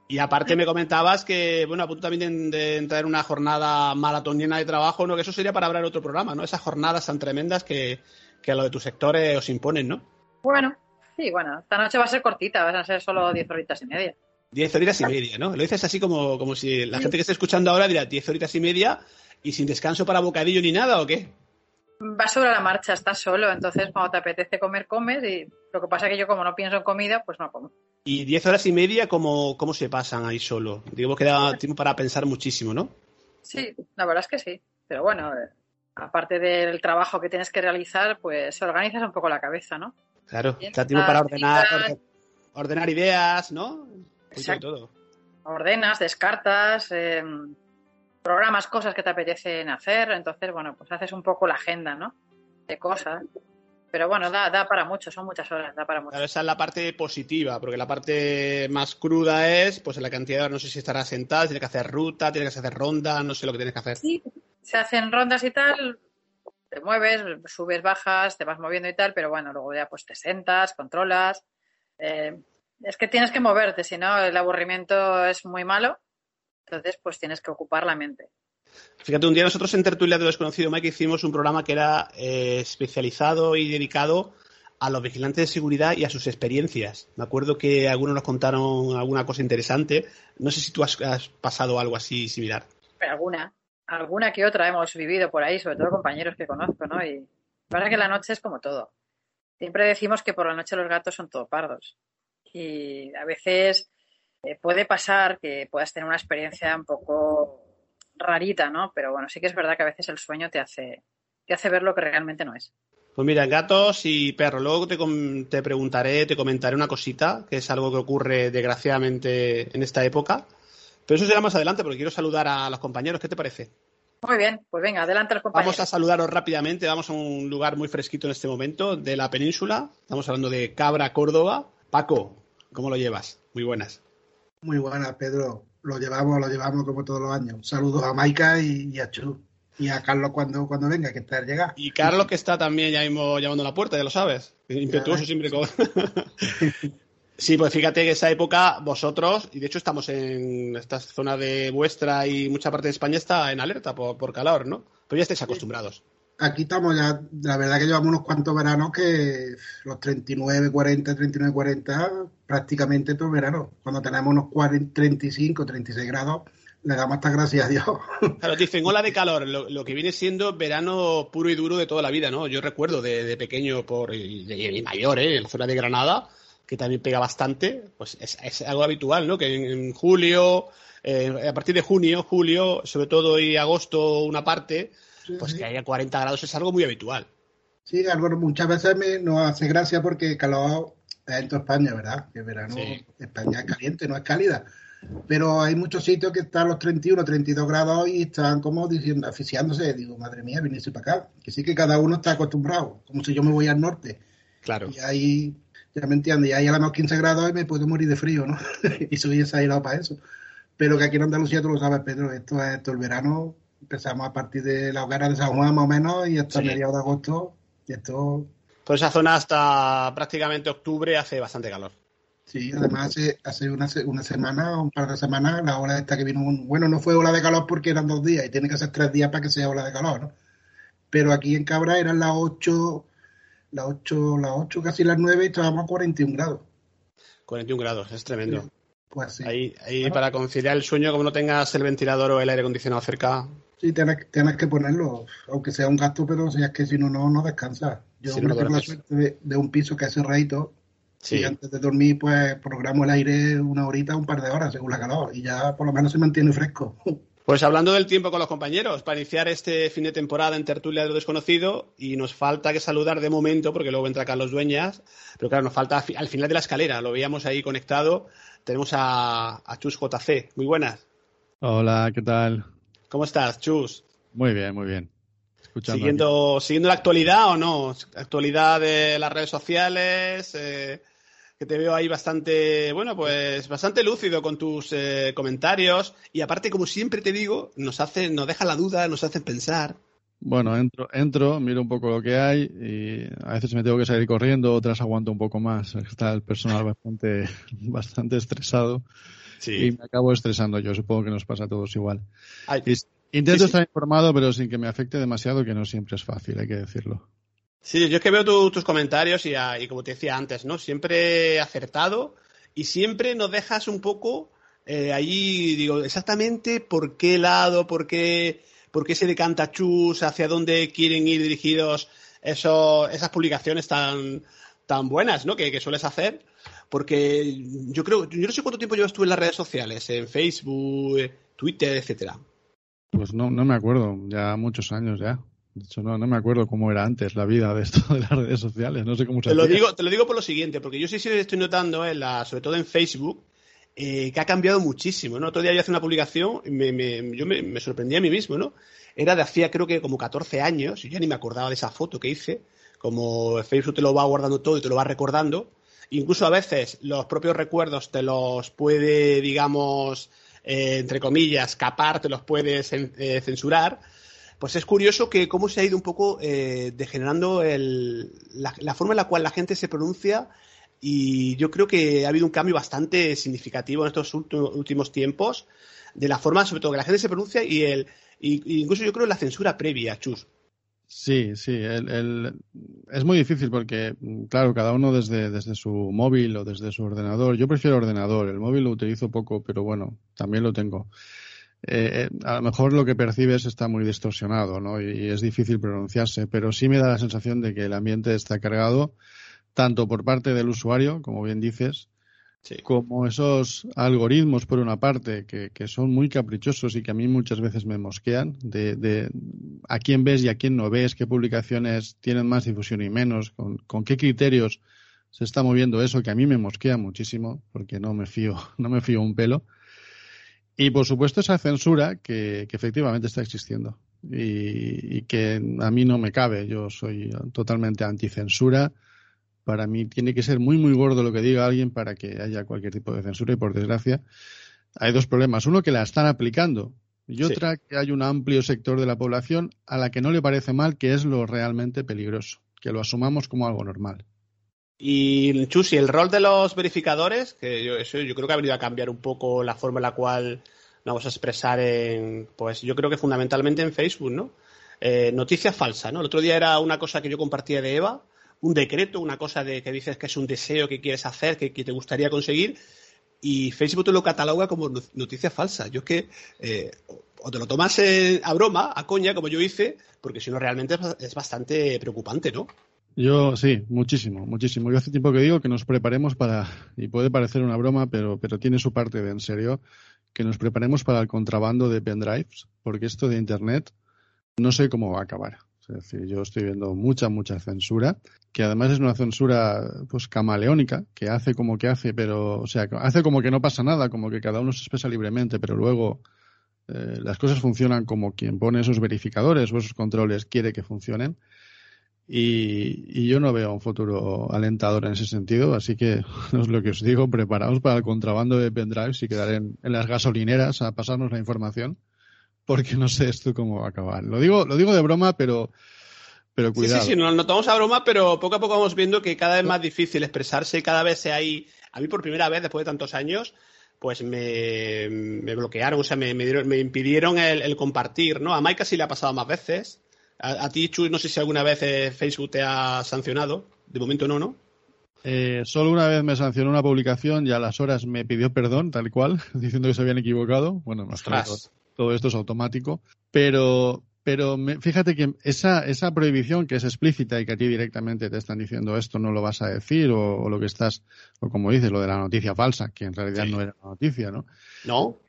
Y aparte me comentabas que, bueno, a punto también de, entrar en una jornada maratoniana de trabajo, ¿no? Que eso sería para hablar otro programa, ¿no? Esas jornadas tan tremendas que, que a lo de tus sectores os imponen, ¿no? Bueno, sí, bueno, esta noche va a ser cortita, van a ser solo 10 horitas y media. 10 horitas y media, ¿no? Lo dices así como, como si la gente que esté escuchando ahora dirá 10 horitas y media y sin descanso para bocadillo ni nada, ¿o qué? Va sobre la marcha, estás solo, entonces cuando te apetece comer, comes y lo que pasa es que yo como no pienso en comida, pues no como. ¿Y 10 horas y media cómo, cómo se pasan ahí solo? Digo que da tiempo para pensar muchísimo, ¿no? Sí, la verdad es que sí. Pero bueno, eh, aparte del trabajo que tienes que realizar, pues organizas un poco la cabeza, ¿no? Claro, da tiempo para ordenar, ordenar ideas, ¿no? Exacto. Todo. Ordenas, descartas, eh, programas cosas que te apetecen hacer, entonces, bueno, pues haces un poco la agenda, ¿no? De cosas. Pero bueno, da, da para mucho, son muchas horas, da para mucho. Claro, esa es la parte positiva, porque la parte más cruda es, pues en la cantidad, no sé si estará sentada, tiene que hacer ruta, tiene que hacer ronda, no sé lo que tienes que hacer. Sí, se hacen rondas y tal, te mueves, subes, bajas, te vas moviendo y tal, pero bueno, luego ya pues te sentas, controlas. Eh, es que tienes que moverte, si no el aburrimiento es muy malo, entonces pues tienes que ocupar la mente. Fíjate, un día nosotros en Tertulia de Desconocido Mike hicimos un programa que era eh, especializado y dedicado a los vigilantes de seguridad y a sus experiencias. Me acuerdo que algunos nos contaron alguna cosa interesante. No sé si tú has, pasado algo así similar. alguna, alguna que otra hemos vivido por ahí, sobre todo compañeros que conozco, ¿no? Y verdad que la noche es como todo. Siempre decimos que por la noche los gatos son todo pardos. Y a veces eh, puede pasar que puedas tener una experiencia un poco rarita, ¿no? Pero bueno, sí que es verdad que a veces el sueño te hace, te hace ver lo que realmente no es. Pues mira, gatos y perros. Luego te, te preguntaré, te comentaré una cosita, que es algo que ocurre desgraciadamente en esta época. Pero eso será más adelante, porque quiero saludar a los compañeros. ¿Qué te parece? Muy bien, pues venga, adelante los compañeros. Vamos a saludaros rápidamente. Vamos a un lugar muy fresquito en este momento de la península. Estamos hablando de Cabra, Córdoba. Paco, ¿cómo lo llevas? Muy buenas. Muy buenas, Pedro lo llevamos, lo llevamos como todos los años. Saludos a Maika y, a Chu. Y a Carlos cuando, cuando venga, que está llegado. Y Carlos que está también ya mismo llamando a la puerta, ya lo sabes. Impetuoso siempre con... [laughs] Sí, pues fíjate que esa época vosotros, y de hecho estamos en esta zona de vuestra y mucha parte de España está en alerta por, por calor, ¿no? Pero ya estáis acostumbrados aquí estamos ya, la verdad que llevamos unos cuantos veranos que los 39, 40, 39, 40, prácticamente todo verano. Cuando tenemos unos 40, 35, 36 grados, le damos hasta gracias a Dios. [laughs] Claro, dicen ola de calor, lo, que viene siendo verano puro y duro de toda la vida, ¿no? Yo recuerdo de, pequeño por, y, mayor, ¿eh? En la zona de Granada, que también pega bastante, pues es, algo habitual, ¿no? Que en, julio, eh, a partir de junio, julio, sobre todo y agosto una parte, pues que haya 40 grados es algo muy habitual. Sí, algo muchas veces me, nos hace gracia porque calor es en toda España, ¿verdad? Que verano España es caliente, no es cálida. Pero hay muchos sitios que están los 31, 32 grados y están como diciendo, asfixiándose. Digo, madre mía, viniste para acá. Que sí que cada uno está acostumbrado, como si yo me voy al norte. Claro. Y ahí, ya me entiendes, y ahí a menos 15 grados y me puedo morir de frío, ¿no? [laughs] y soy exagerado para eso. Pero que aquí en Andalucía, tú lo sabes, Pedro, esto es esto el verano empezamos a partir de la hoguera de San Juan más o menos y hasta mediados de agosto. Y esto... Por esa zona hasta prácticamente octubre hace bastante calor. Sí, además hace, hace una, una semana, un par de semanas, la ola esta que vino, bueno, no fue ola de calor porque eran dos días y tiene que ser tres días para que sea ola de calor, ¿no? Pero aquí en Cabra eran las 8, las 8, las 8, casi las 9 y estábamos a 41 grados. 41 grados, es tremendo. Pues sí. Ahí, ahí para conciliar el sueño, como no tengas el ventilador o el aire acondicionado cerca, Sí, tienes, tienes que ponerlo, aunque sea un gasto, pero si es que si no, no, no descansa. Yo tengo la suerte de, un piso que hace cerradito sí. y antes de dormir, pues programo el aire una horita, un par de horas, según la calor, y ya por lo menos se mantiene fresco. [laughs] Pues hablando del tiempo con los compañeros, para iniciar este fin de temporada en Tertulia de lo Desconocido, y nos falta que saludar de momento, porque luego entra Carlos Dueñas, pero claro, nos falta al final de la escalera, lo veíamos ahí conectado, tenemos a, a Chus JC. Muy buenas. Hola, ¿qué tal? ¿Cómo estás, Chus? Muy bien, muy bien. Siguiendo, siguiendo la actualidad o no, actualidad de las redes sociales, eh, que te veo ahí bastante, bueno, pues bastante lúcido con tus eh, comentarios y aparte, como siempre te digo, nos hace, nos deja la duda, nos hace pensar. Bueno, entro, entro, miro un poco lo que hay y a veces me tengo que salir corriendo, otras aguanto un poco más. Está el personal bastante, [laughs] bastante estresado y me acabo estresando yo. Supongo que nos pasa a todos igual. intento estar informado, pero sin que me afecte demasiado, que no siempre es fácil, hay que decirlo. Sí, yo es que veo tus comentarios y, y, como te decía antes, ¿no? Siempre acertado y siempre nos dejas un poco eh, allí, digo, exactamente por qué lado, por qué, por qué se decanta Chus, hacia dónde quieren ir dirigidos esos, esas publicaciones tan, tan buenas, ¿no? Que, que sueles hacer. Porque yo creo, yo no sé cuánto tiempo llevas tú en las redes sociales, en Facebook, Twitter, etcétera. Pues no, no me acuerdo, ya muchos años ya. De hecho, no, no me acuerdo cómo era antes la vida de esto de las redes sociales. No sé cómo se te lo digo Te lo digo por lo siguiente, porque yo sí, sí estoy notando, en la, sobre todo en Facebook, eh, que ha cambiado muchísimo. ¿no? Otro día yo hice una publicación y me, me, yo me, me, sorprendí a mí mismo. ¿no? Era de hacía creo que como 14 años, y ya ni me acordaba de esa foto que hice. Como Facebook te lo va guardando todo y te lo va recordando. Incluso a veces los propios recuerdos te los puede, digamos, eh, entre comillas, capar, te los puedes eh, censurar pues es curioso que cómo se ha ido un poco eh, degenerando el, la, forma en la cual la gente se pronuncia y yo creo que ha habido un cambio bastante significativo en estos últimos tiempos de la forma, sobre todo que la gente se pronuncia y el incluso yo creo la censura previa, Chus. Sí, sí, el, es muy difícil porque, claro, cada uno desde, desde su móvil o desde su ordenador. Yo prefiero ordenador, el móvil lo utilizo poco, pero bueno, también lo tengo. Eh, eh, a lo mejor lo que percibes está muy distorsionado, ¿no? Y, es difícil pronunciarse, pero sí me da la sensación de que el ambiente está cargado tanto por parte del usuario, como bien dices, como esos algoritmos, por una parte, que, son muy caprichosos y que a mí muchas veces me mosquean, de, a quién ves y a quién no ves, qué publicaciones tienen más difusión y menos, con, con qué criterios se está moviendo eso, que a mí me mosquea muchísimo, porque no me fío, [laughs] no me fío un pelo. Y por supuesto esa censura que, efectivamente está existiendo y, que a mí no me cabe. Yo soy totalmente anticensura. Para mí tiene que ser muy, muy gordo lo que diga alguien para que haya cualquier tipo de censura y por desgracia hay dos problemas. Uno que la están aplicando y otra que hay un amplio sector de la población a la que no le parece mal que es lo realmente peligroso, que lo asumamos como algo normal. Y Chusi, el rol de los verificadores, que yo, eso yo creo que ha venido a cambiar un poco la forma en la cual nos vamos a expresar en, pues yo creo que fundamentalmente en Facebook, ¿no? Eh, noticia falsa, ¿no? El otro día era una cosa que yo compartía de Eva, un decreto, una cosa de que dices que es un deseo que quieres hacer, que, te gustaría conseguir, y Facebook te lo cataloga como noticia falsa. Yo es que eh, o te lo tomas a broma, a coña, como yo hice, porque si no realmente es bastante preocupante, ¿no? Yo sí, muchísimo, muchísimo. Yo hace tiempo que digo que nos preparemos para, y puede parecer una broma, pero, pero tiene su parte de en serio, que nos preparemos para el contrabando de pendrives, porque esto de Internet no sé cómo va a acabar. Es decir, yo estoy viendo mucha, mucha censura, que además es una censura pues camaleónica, que hace como que hace, pero, o sea, hace como que no pasa nada, como que cada uno se expresa libremente, pero luego eh, las cosas funcionan como quien pone esos verificadores o esos controles quiere que funcionen. Y, yo no veo un futuro alentador en ese sentido, así que [laughs] es lo que os digo, preparaos para el contrabando de pendrives y quedar en, las gasolineras a pasarnos la información, porque no sé esto cómo va a acabar. Lo digo, lo digo de broma, pero, pero cuidado. Sí, sí, sí, nos notamos a broma, pero poco a poco vamos viendo que cada vez más difícil expresarse y cada vez se hay, a mí por primera vez después de tantos años, pues me, bloquearon, o sea, me, me, impidieron el, el, compartir, ¿no? A Maika sí le ha pasado más veces, a, ti, Chuy, no sé si alguna vez eh, Facebook te ha sancionado. De momento no, ¿no? Eh, solo una vez me sancionó una publicación y a las horas me pidió perdón, tal cual, [laughs] diciendo que se habían equivocado. Bueno, más claro, todo esto es automático. Pero, pero fíjate que esa, esa prohibición que es explícita y que a ti directamente te están diciendo esto no lo vas a decir o, lo que estás, o como dices, lo de la noticia falsa, que en realidad no era una noticia, ¿no? No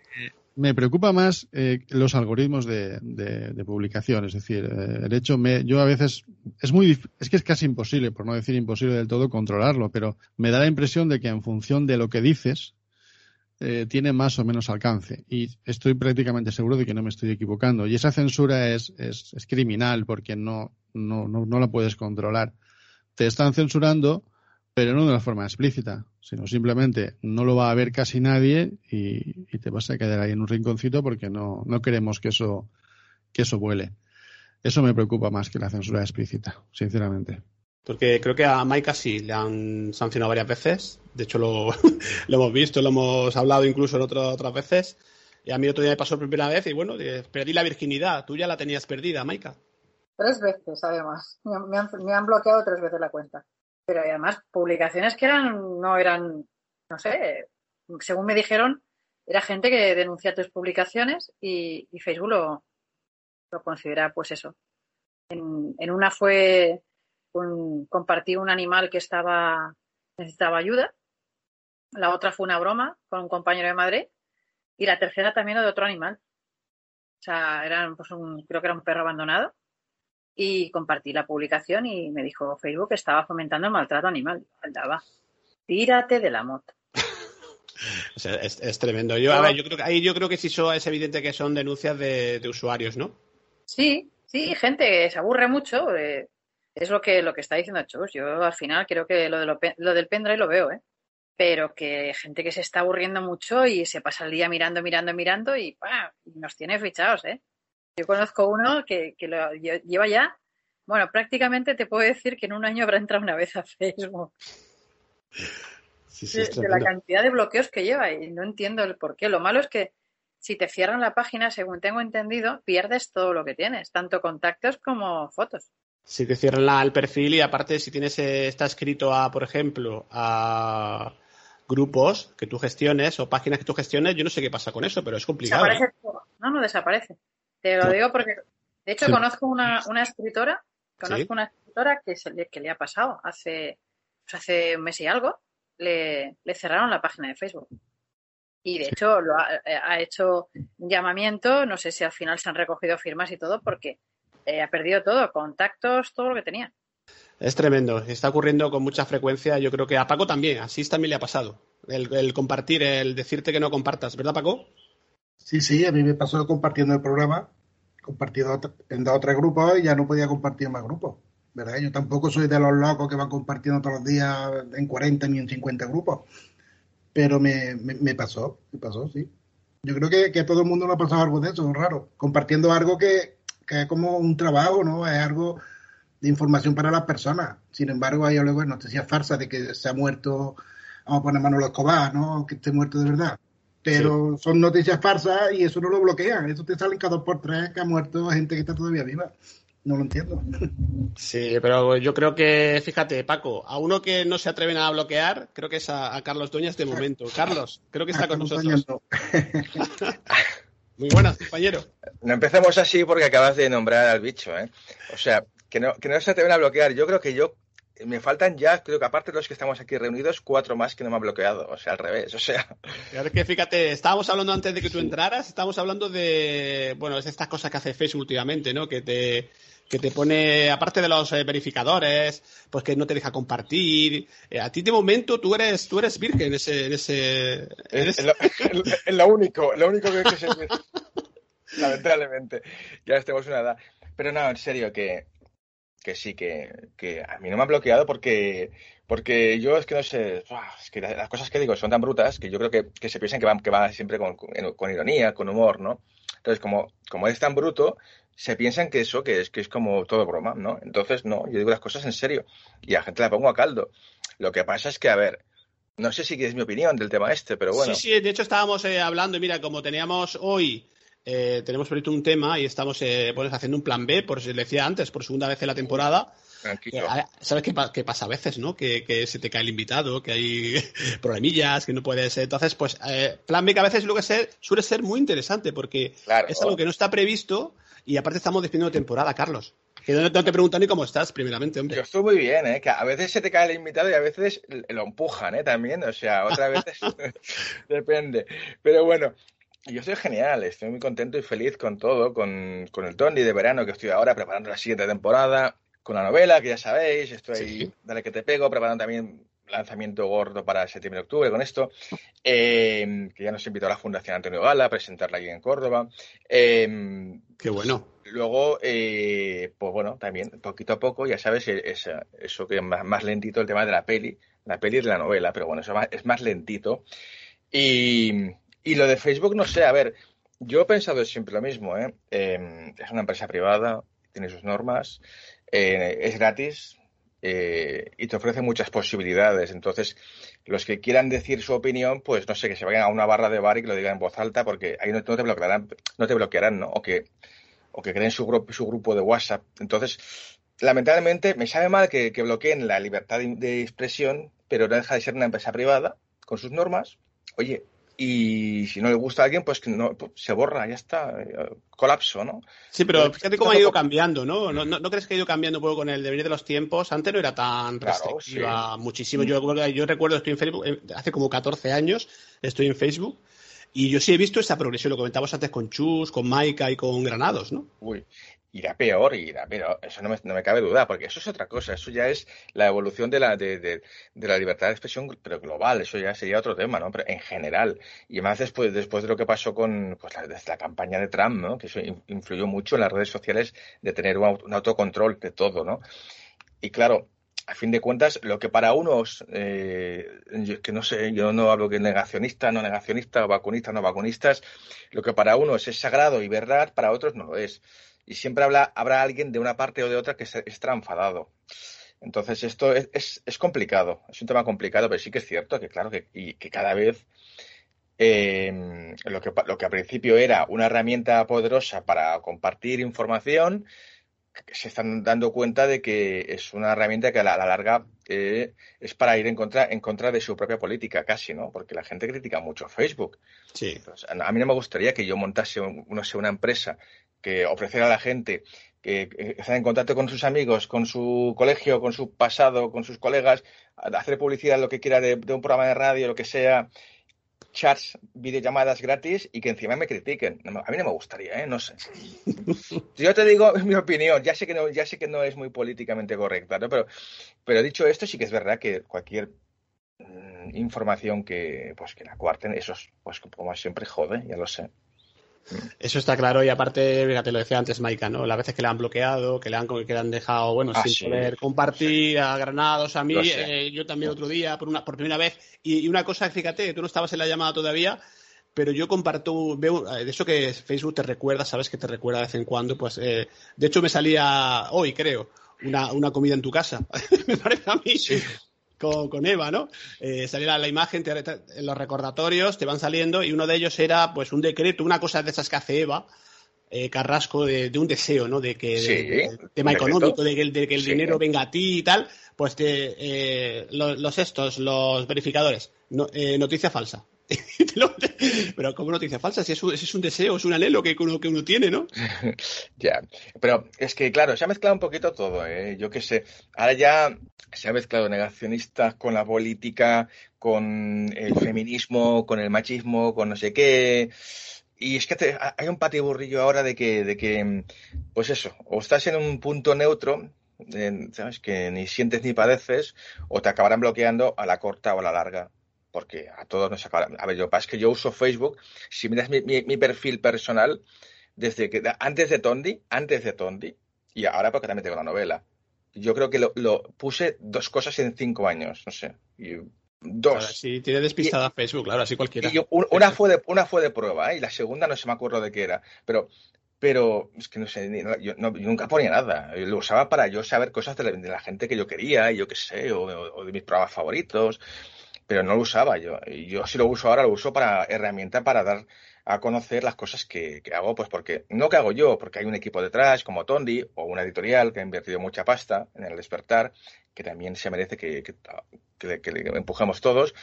me preocupa más eh, los algoritmos de, publicación. Es decir, eh, el hecho, me, yo a veces, es muy, es que es casi imposible, por no decir imposible del todo, controlarlo, pero me da la impresión de que en función de lo que dices, eh, tiene más o menos alcance. Y estoy prácticamente seguro de que no me estoy equivocando. Y esa censura es, es, es criminal porque no, no, no, no la puedes controlar. Te están censurando, pero no de una forma explícita, sino simplemente no lo va a ver casi nadie y, y te vas a quedar ahí en un rinconcito porque no, no queremos que eso, que eso vuele. Eso me preocupa más que la censura explícita, sinceramente. Porque creo que a Maika sí le han sancionado varias veces. De hecho, lo, [laughs] lo hemos visto, lo hemos hablado incluso en otro, otras veces. Y a mí otro día me pasó por primera vez y bueno, eh, perdí la virginidad. Tú ya la tenías perdida, Maika. Tres veces, además. Me han, me han- bloqueado tres veces la cuenta. Pero además, publicaciones que eran, no eran, no sé, según me dijeron, era gente que denuncia tus publicaciones y, y Facebook lo, lo considera, pues eso. En, en una fue compartí un animal que estaba necesitaba ayuda. La otra fue una broma con un compañero de Madrid. Y la tercera también de otro animal. O sea, eran, pues un, creo que era un perro abandonado. Y compartí la publicación y me dijo Facebook que estaba fomentando el maltrato animal. Andaba. Tírate de la moto. [laughs] O sea, es, es tremendo. Yo, a ver, yo creo que ahí yo creo que sí es evidente que son denuncias de, de usuarios, ¿no? Sí, sí, gente que se aburre mucho. eh, es lo que, lo que está diciendo Chus. Yo al final creo que lo, de lo, lo del pendrive lo veo, ¿eh? Pero que gente que se está aburriendo mucho y se pasa el día mirando, mirando, mirando y ¡pah! y nos tiene fichados, ¿eh? Yo conozco uno que, que lo lle- lleva ya, bueno, prácticamente te puedo decir que en un año habrá entrado una vez a Facebook. Sí, sí, de, la cantidad de bloqueos que lleva y no entiendo el por qué. Lo malo es que si te cierran la página, según tengo entendido, pierdes todo lo que tienes, tanto contactos como fotos. Si te cierran la- el perfil y aparte si tienes eh, está escrito a, por ejemplo, a grupos que tú gestiones o páginas que tú gestiones, yo no sé qué pasa con eso, pero es complicado. ¿eh? Desaparece todo. No, no desaparece. Te lo digo porque, de hecho, Sí. conozco una, una escritora, conozco Sí. una escritora que, se le, que le ha pasado hace, pues hace un mes y algo, le, le cerraron la página de Facebook. Y de hecho lo ha, eh, ha hecho un llamamiento, no sé si al final se han recogido firmas y todo, porque eh, ha perdido todo, contactos, todo lo que tenía. Es tremendo, está ocurriendo con mucha frecuencia. Yo creo que a Paco también, así también le ha pasado. El, el compartir, el decirte que no compartas, ¿verdad, Paco? Sí, sí, a mí me pasó compartiendo el programa, compartido en dos o tres grupos y ya no podía compartir más grupos. ¿verdad? Yo tampoco soy de los locos que van compartiendo todos los días en 40 ni en 50 grupos. Pero me, me, me pasó, me pasó, sí. Yo creo que, que a todo el mundo le ha pasado algo de eso, raro. Compartiendo algo que, que es como un trabajo, ¿no? Es algo de información para las personas. Sin embargo, hay luego noticias falsas de que se ha muerto, vamos a poner Manolo Escobar, ¿no? Que esté muerto de verdad. Pero son noticias falsas y eso no lo bloquean. Eso te salen cada dos por tres que ha muerto gente que está todavía viva. No lo entiendo. [laughs] Sí, pero yo creo que, fíjate, Paco, a uno que no se atreven a bloquear, creo que es a, a Carlos Doñas de [laughs] momento. Carlos, creo que está con nosotros. [laughs] Muy buenas, compañero. No empecemos así porque acabas de nombrar al bicho, ¿eh? O sea, que no, que no se atreven a bloquear. Yo creo que yo me faltan ya, creo que aparte de los que estamos aquí reunidos, cuatro más que no me han bloqueado. O sea, al revés. O sea, Claro que fíjate, estábamos hablando antes de que tú entraras, estábamos hablando de, bueno, es de estas cosas que hace Facebook últimamente, ¿no? Que te, que te pone, aparte de los eh, verificadores, pues que no te deja compartir. Eh, a ti de momento tú eres, tú eres virgen en ese, en ese, en es, ese- lo, es lo único, lo único que, que se lamentablemente. Ya estemos una edad. Pero no, en serio, que, que sí, que, que a mí no me han bloqueado porque, porque yo es que no sé, es las cosas que digo son tan brutas que yo creo que, que se piensan que van, que van siempre con, con, ironía, con humor, ¿no? Entonces, como, como es tan bruto, se piensan que eso, que es, que es como todo broma, ¿no? Entonces, no, yo digo las cosas en serio y a la gente la pongo a caldo. Lo que pasa es que, a ver, no sé si es mi opinión del tema este, pero bueno. Sí, sí, de hecho estábamos eh, hablando, y mira, como teníamos hoy, eh, tenemos un tema y estamos eh, pues, haciendo un plan B, por si le decía antes, por segunda vez en la temporada. Tranquilo. Eh, ¿Sabes qué, pa- qué pasa a veces, no? Que, que se te cae el invitado, que hay [laughs] problemillas, que no puedes. Entonces, pues, eh, plan B que a veces lo que ser, suele ser muy interesante porque Claro. es algo que no está previsto y aparte estamos despidiendo temporada, Carlos. Que no, te pregunto ni cómo estás, primeramente, hombre. Yo estoy muy bien, ¿eh? Que a veces se te cae el invitado y a veces lo empujan, ¿eh? También, o sea, otras veces [laughs] [laughs] depende. Pero bueno, yo estoy genial, estoy muy contento y feliz con todo, con, con el Tony de verano que estoy ahora preparando la siguiente temporada, con la novela, que ya sabéis, estoy ahí, dale que te pego, preparando también lanzamiento gordo para septiembre-octubre con esto, eh, que ya nos invitó a la Fundación Antonio Gala a presentarla aquí en Córdoba. Eh, Qué bueno. Luego, eh, pues bueno, también poquito a poco, ya sabes, es, eso que es más, más, lentito el tema de la peli, la peli es la novela, pero bueno, eso es más lentito. Y, y lo de Facebook, no sé, a ver, yo he pensado siempre lo mismo, ¿eh? es una empresa privada, tiene sus normas, eh, es gratis eh, y te ofrece muchas posibilidades. Entonces, los que quieran decir su opinión, pues no sé, que se vayan a una barra de bar y que lo digan en voz alta, porque ahí no, te bloquearán, no te bloquearán, ¿no? O que, o que creen su, grupo, su grupo de WhatsApp. Entonces, lamentablemente, me sabe mal que, que bloqueen la libertad de expresión, pero no deja de ser una empresa privada con sus normas. Oye, y si no le gusta a alguien, pues que no, pues se borra, ya está, eh, colapso, ¿no? Sí, pero fíjate cómo ha ido cambiando, ¿no? ¿no? ¿No, crees que ha ido cambiando un poco con el devenir de los tiempos? Antes no era tan restrictiva claro, sí. muchísimo. Yo, yo recuerdo, estoy en Facebook, eh, hace como 14 años estoy en Facebook y yo sí he visto esa progresión, lo comentábamos antes con Chus, con Maika y con Granados, ¿no? Uy, irá peor, irá peor, eso no me, no me, cabe duda, porque eso es otra cosa, eso ya es la evolución de la, de, de, la libertad de expresión, pero global, eso ya sería otro tema, ¿no? Pero en general, y más después, después de lo que pasó con pues, la, la campaña de Trump, ¿no? Que eso influyó mucho en las redes sociales de tener un, un autocontrol de todo, ¿no? Y claro, a fin de cuentas, lo que para unos, eh, que no sé, yo no hablo que negacionista, no negacionista, vacunistas, no vacunistas, lo que para unos es sagrado y verdad, para otros no lo es y siempre habrá, habrá alguien de una parte o de otra que estará enfadado. Entonces, esto es, es, es, complicado, es un tema complicado, pero sí que es cierto que, claro, que, y, que cada vez eh, lo, que, lo que al principio era una herramienta poderosa para compartir información, se están dando cuenta de que es una herramienta que a la, a la larga eh, es para ir en contra, en contra de su propia política, casi, ¿no? Porque la gente critica mucho Facebook. Sí. Entonces, a mí no me gustaría que yo montase, un, no sé, una empresa que ofreciera a la gente que, está en contacto con sus amigos, con su colegio, con su pasado, con sus colegas, hacer publicidad, lo que quiera de, de un programa de radio, lo que sea, chats, videollamadas gratis y que encima me critiquen. A mí no me gustaría, ¿eh? No sé. [laughs] Yo te digo [laughs] mi opinión, ya sé que no, ya sé que no es muy políticamente correcta, ¿no? Pero, pero dicho esto, sí que es verdad que cualquier mmm, información que, pues, que la cuarten, eso es, pues, como siempre jode, ya lo sé. Eso está claro y aparte, mira, te lo decía antes, Maika, ¿no? Las veces que le han bloqueado, que le han, que le han dejado, bueno, ah, sin sí. poder compartir Sí. a Granados, a mí, eh, yo también otro día, por, una, por primera vez. Y, y una cosa, fíjate, tú no estabas en la llamada todavía, pero yo comparto, veo, eh, de eso que Facebook te recuerda, sabes que te recuerda de vez en cuando, pues, eh, de hecho me salía hoy, creo, una, una comida en tu casa, [laughs] me parece a mí. Con, con, Eva, ¿no? Eh, salía la imagen, te, te, en los recordatorios te van saliendo y uno de ellos era pues un decreto, una cosa de esas que hace Eva, eh, Carrasco, de, de, un deseo, ¿no? De que sí, de, tema económico, de que, el sí. dinero venga a ti y tal, pues te, eh, los, los, estos, los verificadores, no, eh, noticia falsa. [laughs] pero como noticia falsa, si es, un, deseo, es un anhelo que uno, que uno tiene, ¿no? [laughs] ya, pero es que claro, se ha mezclado un poquito todo, ¿eh? Yo qué sé, ahora ya se ha mezclado negacionistas con la política, con el feminismo, con el machismo, con no sé qué. Y es que hay un patiburrillo ahora de que, de que, pues eso, o estás en un punto neutro, eh, ¿sabes? Que ni sientes ni padeces, o te acabarán bloqueando a la corta o a la larga porque a todos nos acaban. A ver, yo es que yo uso Facebook. Si miras mi, mi, mi, perfil personal, desde que antes de Tondi, antes de Tondi, y ahora porque también tengo la novela. Yo creo que lo, lo puse dos cosas en cinco años, no sé. Y dos. Claro, sí, tiene despistada y, Facebook, claro, así cualquiera. Y yo, una, fue de, una fue de prueba, ¿eh? y la segunda no se me acuerdo de qué era. Pero pero es que no sé, yo, no, yo, nunca ponía nada. Yo lo usaba para yo saber cosas de la, de la gente que yo quería, y yo qué sé, o, o, de mis programas favoritos pero no lo usaba yo. Yo si lo uso ahora, lo uso para herramienta para dar a conocer las cosas que, que, hago, pues porque no que hago yo, porque hay un equipo detrás como Tondi o una editorial que ha invertido mucha pasta en el despertar, que también se merece que, que, que, le empujemos todos.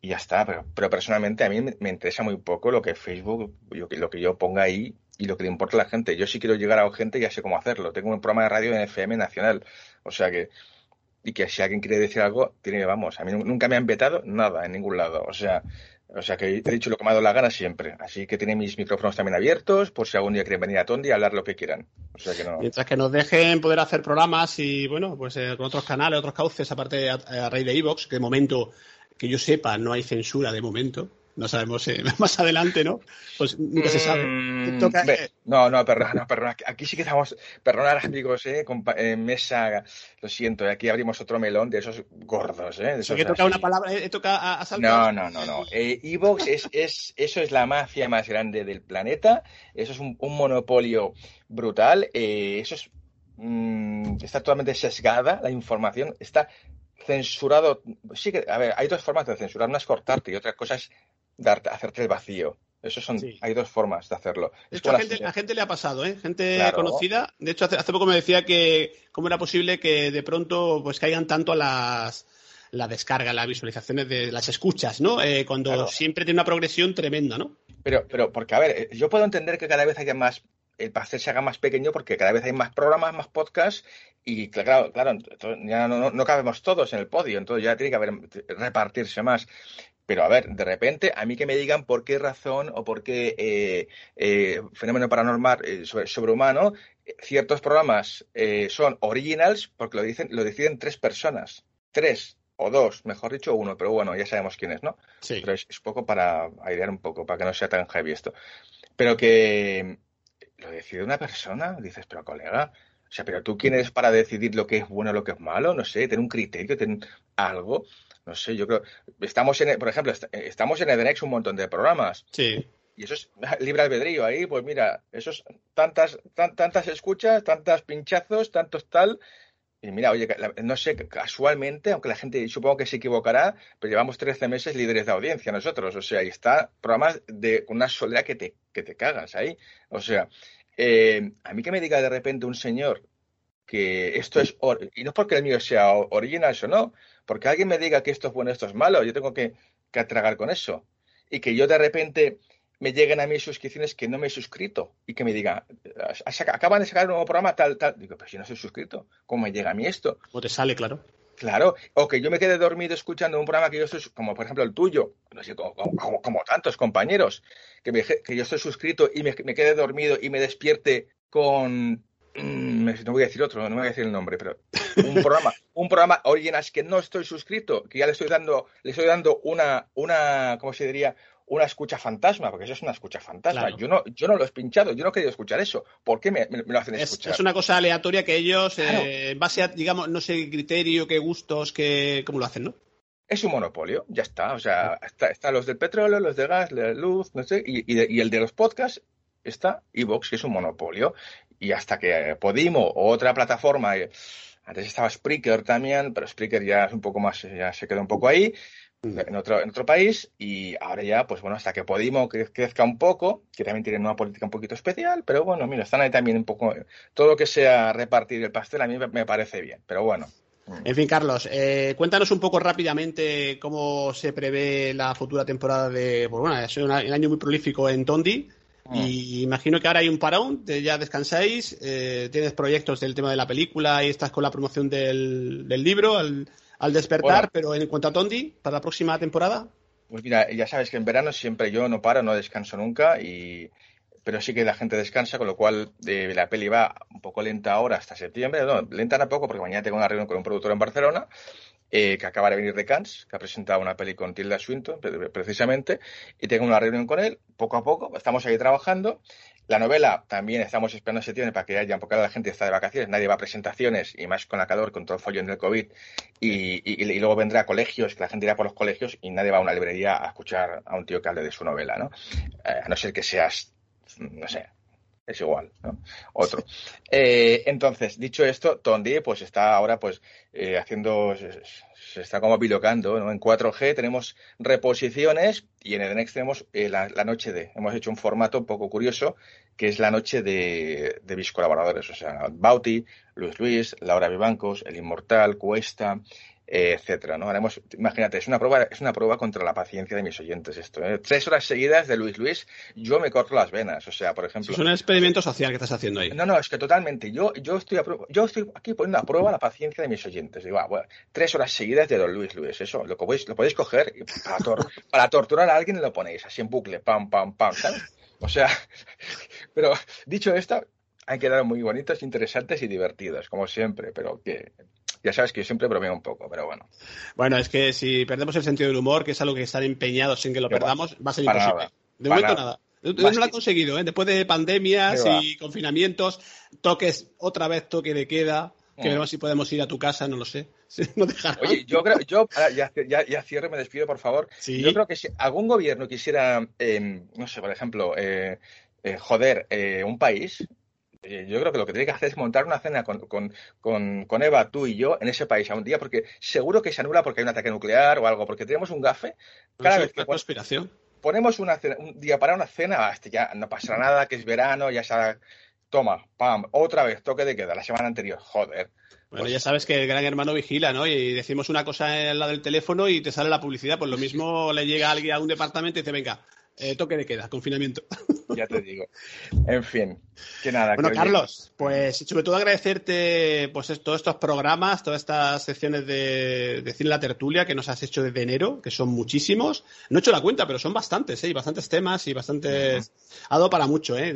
Y ya está, pero, pero personalmente a mí me, interesa muy poco lo que Facebook, lo que yo ponga ahí y lo que le importa a la gente. Yo si quiero llegar a gente ya sé cómo hacerlo. Tengo un programa de radio en FM nacional. O sea que y que si alguien quiere decir algo, tiene, vamos, a mí nunca me han vetado nada en ningún lado. O sea, O sea que he dicho lo que me ha dado la gana siempre. Así que tiene mis micrófonos también abiertos por si algún día quieren venir a Tondi a hablar lo que quieran. No... Mientras que nos dejen poder hacer programas y, bueno, pues eh, con otros canales, otros cauces, aparte a, a raíz de Evox, que de momento, que yo sepa, no hay censura de momento. No sabemos eh, [laughs] más adelante, ¿no? Pues nunca se sabe. Mm, Toca- ve, no, no, perdona, no, perdona. Aquí sí que estamos. Perdonar, amigos, ¿eh? Compa- eh, mesa. Lo siento, eh, aquí abrimos otro melón de esos gordos, ¿eh? De esos que toca así. una palabra, eh, toca a, a. No, no, no, no. Eh, Evox es, es, eso es la mafia más grande del planeta. Eso es un, un monopolio brutal. Eh, eso es, mm, está totalmente sesgada la información. Está censurado. Sí que, a ver, hay dos formas de censurar. Una es cortarte y otra cosa es darte, hacerte el vacío. Eso son, Sí. hay dos formas de hacerlo. De hecho, a gente, a gente le ha pasado, ¿eh? Gente Claro. conocida. De hecho, hace, hace poco me decía que cómo era posible que de pronto pues caigan tanto las la descarga, las visualizaciones de las escuchas, ¿no? Eh, cuando Claro. siempre tiene una progresión tremenda, ¿no? Pero, pero, porque, a ver, eh, yo puedo entender que cada vez haya más, el pastel se haga más pequeño porque cada vez hay más programas, más podcasts y claro, claro, ya no, no, no cabemos todos en el podio, entonces ya tiene que haber, repartirse más. Pero a ver, de repente, a mí que me digan por qué razón o por qué eh, eh, fenómeno paranormal eh, sobre- sobrehumano, eh, ciertos programas son originals porque lo dicen, lo deciden tres personas. Tres o dos, mejor dicho, uno, pero bueno, ya sabemos quién es, ¿no? Sí. Pero es, es poco para airear un poco, para que no sea tan heavy esto. Pero que lo decide una persona, dices, pero colega, o sea, pero tú quién eres para decidir lo que es bueno o lo que es malo, no sé, tener un criterio, tener algo, no sé, yo creo, estamos en, por ejemplo, est- estamos en Edenex un montón de programas Sí. y eso es [laughs] libre albedrío ahí, pues mira, esos tantas, tan- tantas escuchas, tantas pinchazos, tantos tal. Y mira, oye, no sé, casualmente, aunque la gente supongo que se equivocará, pero llevamos 13 meses líderes de audiencia nosotros. O sea, ahí está programas de una soledad que te, que te cagas ahí. O sea, eh, a mí que me diga de repente un señor que esto es, or- y no es porque el mío sea original o no, porque alguien me diga que esto es bueno, esto es malo, yo tengo que, que tragar con eso. Y que yo de repente me lleguen a mis suscripciones que no me he suscrito y que me digan, "Ah, saca- acaban de sacar un nuevo programa tal, tal. Digo, pero si no soy suscrito, ¿cómo me llega a mí esto? O te sale, claro. Claro, o que yo me quede dormido escuchando un programa que yo estoy, como por ejemplo el tuyo, no sé, como, como- como tantos compañeros, que, me- que yo estoy suscrito y me, me quede dormido y me despierte con, no voy a decir otro, no voy a decir el nombre, pero un programa, un programa, es que no estoy suscrito, que ya le estoy dando, le estoy dando una, una, ¿cómo se diría? Una escucha fantasma, porque eso es una escucha fantasma. Claro. Yo no, yo no lo he pinchado, yo no he querido escuchar eso. ¿Por qué me, me- me lo hacen Es, escuchar? es una cosa aleatoria que ellos, eh, en base a, digamos, no sé qué criterio, qué gustos, qué, cómo lo hacen, ¿no? Es un monopolio, ya está. O sea, está, está los del petróleo, los de gas, la luz, no sé, y, y de- y el de los podcasts está Evox, que es un monopolio. Y hasta que Podimo o otra plataforma, eh, antes estaba Spreaker también, pero Spreaker ya es un poco más, ya se queda un poco ahí, en otro, en otro país, y ahora ya, pues bueno, hasta que Podimo cre- crezca un poco, que también tienen una política un poquito especial, pero bueno, mira, están ahí también un poco, todo lo que sea repartir el pastel a mí me- parece bien, pero bueno. En fin, Carlos, eh, cuéntanos un poco rápidamente cómo se prevé la futura temporada de. Pues bueno, ha sido una- un año muy prolífico en Tondi. Y imagino que ahora hay un parón, de ya descansáis, eh, tienes proyectos del tema de la película y estás con la promoción del, del libro al, al despertar, Bueno. pero en cuanto a Tondi, para la próxima temporada, Pues mira, ya sabes que en verano siempre yo no paro, no descanso nunca, y... pero sí que la gente descansa, con lo cual eh, la peli va un poco lenta ahora hasta septiembre. No, lenta tampoco, porque mañana tengo una reunión con un productor en Barcelona eh, que acaba de venir de Cannes, que ha presentado una peli con Tilda Swinton, pre- precisamente, y tengo una reunión con él, poco a poco, estamos ahí trabajando. La novela también estamos esperando septiembre para que haya, porque ahora la gente está de vacaciones, nadie va a presentaciones, y más con la calor, con todo el follón del COVID, y, y- y luego vendrá a colegios, que la gente irá por los colegios, y nadie va a una librería a escuchar a un tío que hable de su novela, ¿no? Eh, a no ser que seas, no sé, es igual, ¿no? Otro. Eh, entonces, dicho esto, Tondi pues está ahora pues eh, haciendo, se, se está como pilocando, ¿no? En 4G tenemos reposiciones y en Edenex tenemos eh, la, la noche de, hemos hecho un formato un poco curioso que es la noche de, de mis colaboradores, o sea, Bauti, Luis Luis, Laura Vivancos, El Inmortal, Cuesta, etcétera, ¿no? Haremos, imagínate, es una prueba, es una prueba contra la paciencia de mis oyentes esto. ¿eh? Tres horas seguidas de Luis Luis, yo me corto las venas. O sea, por ejemplo. Es un experimento social que estás haciendo ahí. No, no, es que totalmente. Yo, yo estoy yo estoy aquí poniendo a prueba la paciencia de mis oyentes. Digo, ah, bueno, tres horas seguidas de Don Luis Luis. Eso, lo podéis, lo podéis coger y para, [laughs] para torturar a alguien lo ponéis así en bucle, pam, pam, pam, ¿sabes? O sea, [laughs] pero dicho esto, han quedado muy bonitos, interesantes y divertidos, como siempre, pero que ya sabes que yo siempre bromeo un poco, pero bueno. Bueno, es que si perdemos el sentido del humor, que es algo que están empeñados en que lo perdamos, va a ser imposible. de momento nada. No lo han conseguido, ¿eh? Después de pandemias y confinamientos, toques otra vez toque de queda, que mm. veremos si podemos ir a tu casa, no lo sé. [laughs] No Oye, yo creo, yo, ya, ya, ya cierre, me despido, por favor. Yo creo que si algún gobierno quisiera, em, no sé, por ejemplo, eh, eh, joder, eh, un país, yo creo que lo que tiene que hacer es montar una cena con, con, con, Eva, tú y yo, en ese país a un día, porque seguro que se anula porque hay un ataque nuclear o algo, porque tenemos un gafe. Cada vez que conspiración. ponemos una un día para una cena, este ya no pasará nada, que es verano, ya se toma, pam, otra vez, toque de queda, la semana anterior, joder. Bueno, ya sabes que el gran hermano vigila, ¿no? Y decimos una cosa en la del teléfono y te sale la publicidad, pues lo mismo le llega a alguien a un departamento y dice, venga, eh, toque de queda, confinamiento. [laughs] Ya te digo. En fin, que nada. Bueno, Carlos, pues sobre todo agradecerte pues todos estos programas, todas estas secciones de, de Cine La Tertulia que nos has hecho desde enero, que son muchísimos. No he hecho la cuenta, pero son bastantes, ¿eh? Y bastantes temas y bastantes... Ha dado para mucho, ¿eh?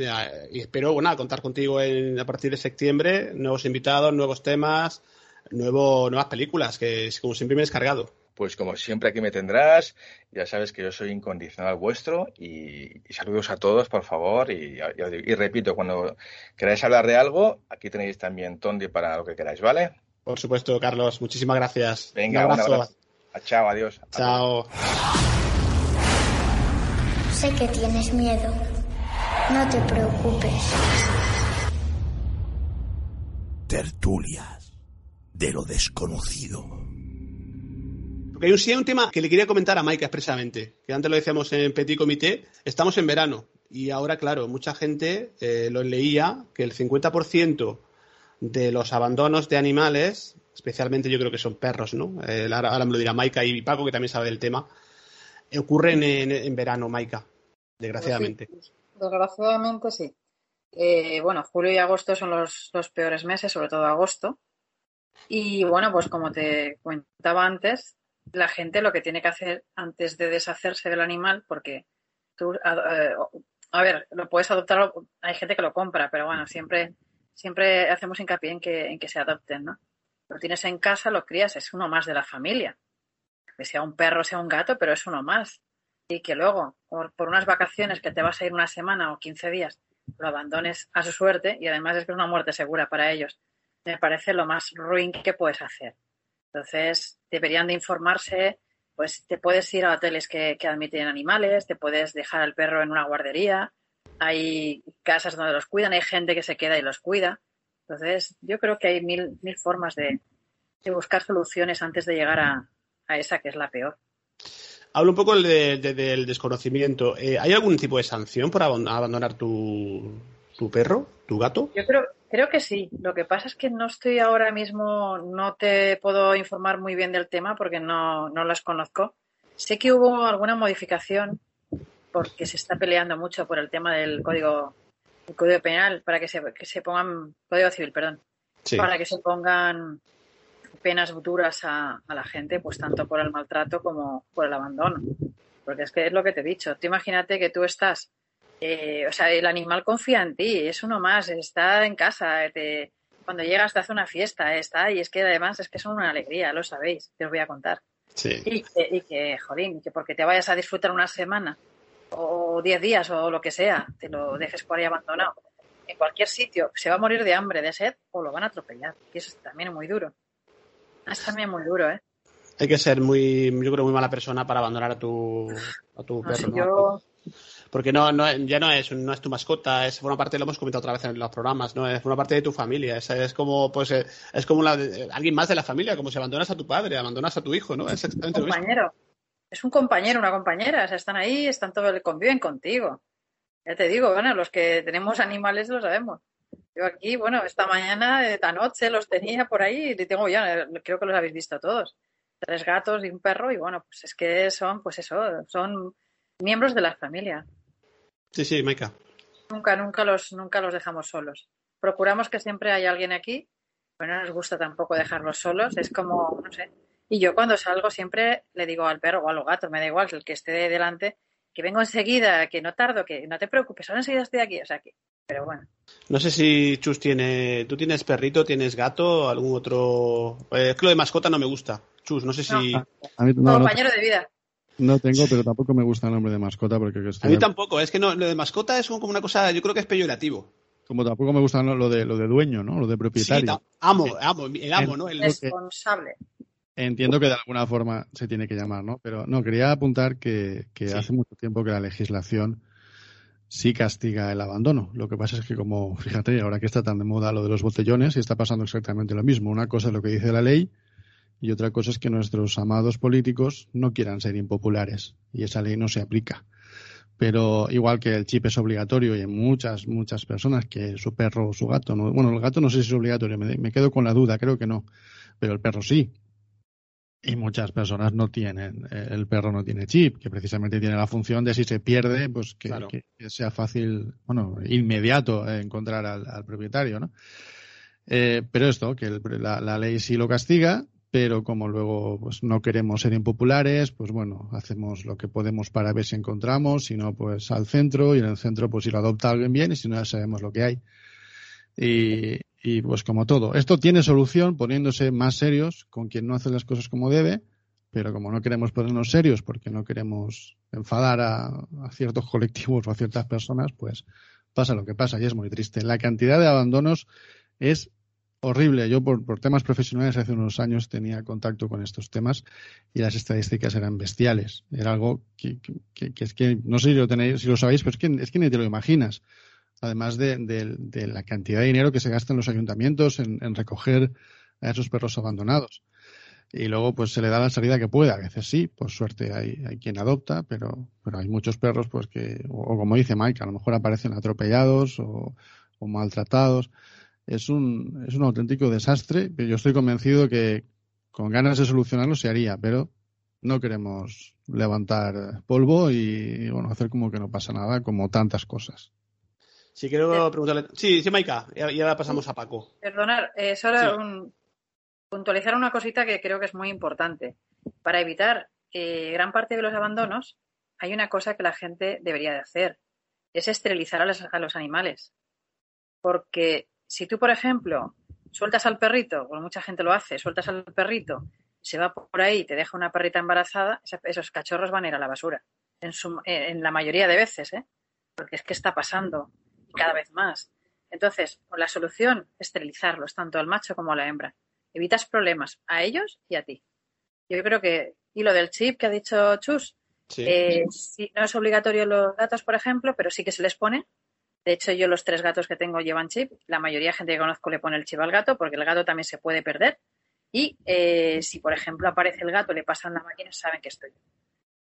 Y espero, bueno, contar contigo en, a partir de septiembre, nuevos invitados, nuevos temas, nuevo, nuevas películas, que como siempre me he descargado pues como siempre aquí me tendrás. Ya sabes que yo soy incondicional vuestro y, saludos a todos, por favor. Y, repito, cuando queráis hablar de algo, aquí tenéis también Tondi para lo que queráis, ¿vale? Por supuesto, Carlos. Muchísimas gracias. Venga, un abrazo. Ah, chao, adiós. Chao. Sé que tienes miedo. No te preocupes. Tertulias de lo desconocido. Hay un, sí tema que le quería comentar a Maika expresamente, que antes lo decíamos en Petit Comité, estamos en verano y ahora, claro, mucha gente eh, lo leía que el 50% de los abandonos de animales, especialmente yo creo que son perros, ¿no? Eh, ahora, me lo dirá Maika y Paco, que también sabe del tema, ocurren en, verano, Maika, desgraciadamente. desgraciadamente sí. Eh, bueno, julio y agosto son los, los peores meses, sobre todo agosto. Y bueno, pues como te comentaba antes, la gente lo que tiene que hacer antes de deshacerse del animal, porque tú, a, ver, lo puedes adoptar, hay gente que lo compra, pero bueno, siempre, siempre hacemos hincapié en que, en que se adopten, ¿no? Lo tienes en casa, lo crías, es uno más de la familia. Que sea un perro, sea un gato, pero es uno más. Y que luego, por, por unas vacaciones que te vas a ir una semana o 15 días, lo abandones a su suerte y además es que es una muerte segura para ellos. Me parece lo más ruin que puedes hacer. Entonces, deberían de informarse, pues te puedes ir a hoteles que, admiten animales, te puedes dejar al perro en una guardería, hay casas donde los cuidan, hay gente que se queda y los cuida. Entonces, yo creo que hay mil, mil formas de, buscar soluciones antes de llegar a, esa que es la peor. Hablo un poco del desconocimiento. Eh, ¿Hay algún tipo de sanción por abandonar tu, tu perro, tu gato? Yo creo, Creo que sí. Lo que pasa es que no estoy ahora mismo, no te puedo informar muy bien del tema porque no, no las conozco. Sé que hubo alguna modificación porque se está peleando mucho por el tema del código, el código penal para que se, que se pongan, código civil, perdón, para que se pongan penas duras a, a, la gente, pues tanto por el maltrato como por el abandono. Porque es que es lo que te he dicho. Tú imagínate que tú estás eh, o sea, el animal confía en ti, es uno más, está en casa, cuando llegas te hace una fiesta, está, y es que además es que son una alegría, lo sabéis, te os voy a contar. Sí. Y, que, y que, jodín, que porque te vayas a disfrutar una semana o diez días o lo que sea, te lo dejes por ahí abandonado. En cualquier sitio se va a morir de hambre, de sed o lo van a atropellar. Y eso también es muy duro. Es también muy duro, ¿eh? Hay que ser muy, yo creo, muy mala persona para abandonar a tu, a tu perro. Yo, porque no, no, ya no es, no es tu mascota, es una parte, lo hemos comentado otra vez en los programas, ¿no? Es una parte de tu familia, es, es como, pues, eh, es como alguien más de la familia, como si abandonas a tu padre, abandonas a tu hijo, ¿no? Es un compañero. Es un compañero, una compañera, o sea, están ahí, están todo, conviven contigo. Ya te digo, bueno, los que tenemos animales lo sabemos. Yo aquí, bueno, esta mañana, esta noche los tenía por ahí y tengo ya, creo que los habéis visto todos. tres gatos y un perro y bueno, pues es que son, pues eso, son miembros de la familia. Sí, sí, Maika. Nunca, nunca los, nunca los dejamos solos. Procuramos que siempre haya alguien aquí, pero no nos gusta tampoco dejarlos solos, es como, no sé. Y yo cuando salgo siempre le digo al perro o al gato, me da igual, el que esté delante, que vengo enseguida, que no tardo, que no te preocupes, ahora enseguida estoy aquí, o sea que, pero bueno. No sé si Chus tiene, tú tienes perrito, tienes gato, algún otro, eh, es que lo de mascota no me gusta. Chus, no sé si... No. A mí, no, compañero de vida. No tengo, pero tampoco me gusta el nombre de mascota porque... A mí tampoco, es que no, lo de mascota es como una cosa, yo creo que es peyorativo. Como tampoco me gusta lo de, lo de dueño, ¿no? Lo de propietario. Sí, amo, amo, el amo, ¿no? El responsable. Entiendo que de alguna forma se tiene que llamar, ¿no? Pero no, quería apuntar que, que hace mucho tiempo que la legislación sí castiga el abandono. Lo que pasa es que como, fíjate, ahora que está tan de moda lo de los botellones, y está pasando exactamente lo mismo. Una cosa es lo que dice la ley y otra cosa es que nuestros amados políticos no quieran ser impopulares y esa ley no se aplica. Pero igual que el chip es obligatorio y en muchas, muchas personas que su perro o su gato, no, bueno, el gato no sé si es obligatorio, me, me quedo con la duda, creo que no, pero el perro sí. Y muchas personas no tienen, eh, el perro no tiene chip, que precisamente tiene la función de si se pierde, pues que, Claro. que- que sea fácil, bueno, inmediato eh, encontrar al, al propietario, ¿no? Eh, pero esto, que el- la, la ley sí lo castiga, pero como luego pues no queremos ser impopulares, pues bueno, hacemos lo que podemos para ver si encontramos, si no, pues al centro, y en el centro, pues si lo adopta alguien bien, y si no, ya sabemos lo que hay. Y, pues como todo, esto tiene solución poniéndose más serios con quien no hace las cosas como debe, pero como no queremos ponernos serios porque no queremos enfadar a, a ciertos [laughs] colectivos o a ciertas personas, pues pasa lo que pasa y es muy triste. La cantidad de abandonos es horrible. Yo por, por temas profesionales hace unos años tenía contacto con estos temas y las estadísticas eran bestiales. Era algo que, que- es que no sé si lo tenéis, si lo sabéis, pero es que, es que ni te lo imaginas. Además de, de- la cantidad de dinero que se gasta en los ayuntamientos en, en recoger a esos perros abandonados. Y luego pues se le da la salida que puede. A veces sí, por suerte hay, hay quien adopta, pero, pero hay muchos perros pues que, o, o como dice Mike, a lo mejor aparecen atropellados o, o maltratados. Es un, es un auténtico desastre, pero yo estoy convencido que con ganas de solucionarlo se haría, pero no queremos levantar polvo y bueno, hacer como que no pasa nada, como tantas cosas. Si quiero preguntarle. Sí, sí, Maika, y y ahora pasamos a Paco. Perdonar, eh, solo Sí. un- puntualizar una cosita que creo que es muy importante. Para evitar eh, gran parte de los abandonos, hay una cosa que la gente debería de hacer, es esterilizar a los, a los animales. Porque si tú, por ejemplo, sueltas al perrito, como mucha gente lo hace, sueltas al perrito, se va por ahí y te deja una perrita embarazada, esos cachorros van a ir a la basura. En, su- en la mayoría de veces, ¿eh? Porque es que está pasando y cada vez más. Entonces, la solución, esterilizarlos, tanto al macho como a la hembra. Evitas problemas a ellos y a ti. Yo creo que, y lo del chip que ha dicho Chus, Sí. eh, sí, no es obligatorio los gatos, por ejemplo, pero sí que se les pone. De hecho, yo los tres gatos que tengo llevan chip. La mayoría de gente que conozco le pone el chip al gato porque el gato también se puede perder. Y eh, si, por ejemplo, aparece el gato, le pasan la máquina, saben que estoy yo.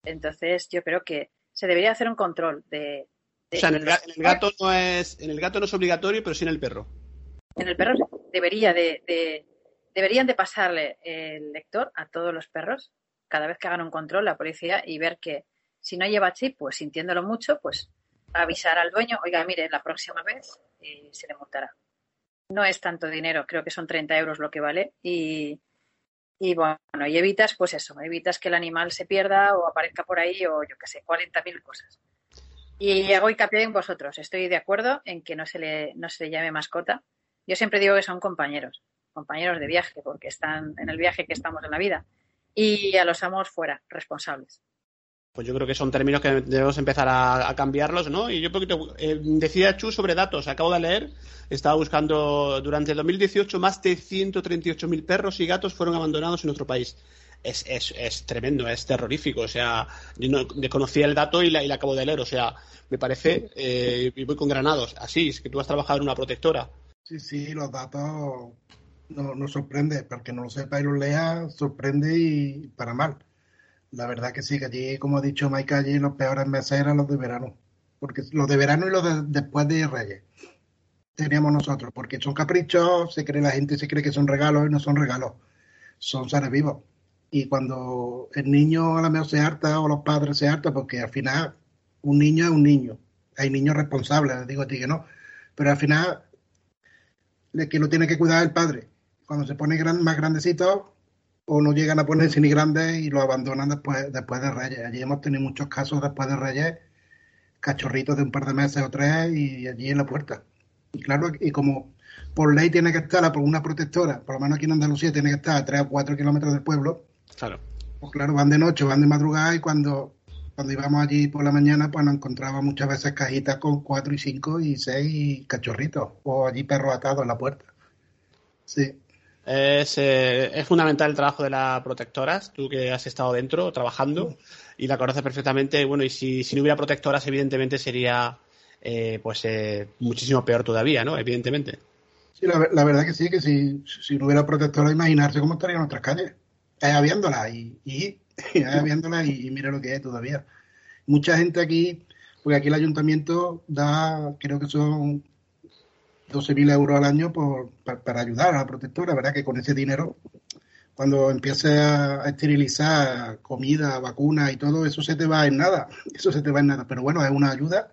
Entonces, yo creo que se debería hacer un control de. O sea, en el, ga- en el gato no es, en el gato no es obligatorio, pero sí en el perro. En el perro debería de, de- deberían de pasarle el lector a todos los perros cada vez que hagan un control la policía y ver que si no lleva chip, pues sintiéndolo mucho, pues avisar al dueño, oiga, mire, la próxima vez y se le multará. No es tanto dinero, creo que son 30 euros lo que vale y, y bueno, y evitas, pues eso, evitas que el animal se pierda o aparezca por ahí o yo qué sé, 40.000 cosas. Y hago hincapié en vosotros. Estoy de acuerdo en que no se le, no se le llame mascota. Yo siempre digo que son compañeros, compañeros de viaje, porque están en el viaje que estamos en la vida. Y a los amos fuera, responsables. Pues yo creo que son términos que debemos empezar a, cambiarlos, ¿no? Y yo poquito, eh, decía Chu sobre datos, acabo de leer, estaba buscando, durante el 2018 más de 138.000 perros y gatos fueron abandonados en nuestro país. Es, es, es tremendo, es terrorífico, o sea, yo no desconocía el dato y la, y la acabo de leer, o sea, me parece, eh, y voy con granados, así, es que tú has trabajado en una protectora. Sí, sí, los datos no- nos sorprende, porque no lo sepa y lo lea, sorprende y para mal. La verdad que sí, que allí, como ha dicho Mike, allí los peores meses eran los de verano. Porque los de verano y los de después de Reyes teníamos nosotros, porque son caprichos, se cree la gente se cree que son regalos y no son regalos, son seres vivos. Y cuando el niño a la mejor se harta o los padres se hartan, porque al final un niño es un niño. Hay niños responsables, digo a ti que no. Pero al final, el que lo tiene que cuidar el padre. Cuando se pone gran, más grandecito, o no llegan a ponerse ni grandes y lo abandonan después, después de Reyes. Allí hemos tenido muchos casos después de Reyes, cachorritos de un par de meses o tres y allí en la puerta. Y claro, y como por ley tiene que estar por una protectora, por lo menos aquí en Andalucía tiene que estar a 3 o 4 kilómetros del pueblo. Claro. Pues claro, van de noche, van de madrugada y cuando, cuando íbamos allí por la mañana, pues nos encontraba muchas veces cajitas con 4 y 5 y 6 cachorritos, o allí perros atados en la puerta. Sí. Es, eh, es, fundamental el trabajo de las protectoras, tú que has estado dentro trabajando y la conoces perfectamente. Bueno, y si, si no hubiera protectoras, evidentemente sería eh, pues eh, muchísimo peor todavía, ¿no? Evidentemente. Sí, la, la verdad que sí, que si, si no hubiera protectoras, imaginarse cómo estarían nuestras calles. Viéndolas y, y, [laughs] y, y mira lo que es todavía. Mucha gente aquí, porque aquí el ayuntamiento da, creo que son 12.000 euros al año por, para, ayudar a la protectora, ¿verdad? Que con ese dinero, cuando empiece a, esterilizar comida, vacunas y todo, eso se te va en nada, eso se te va en nada. Pero bueno, es una ayuda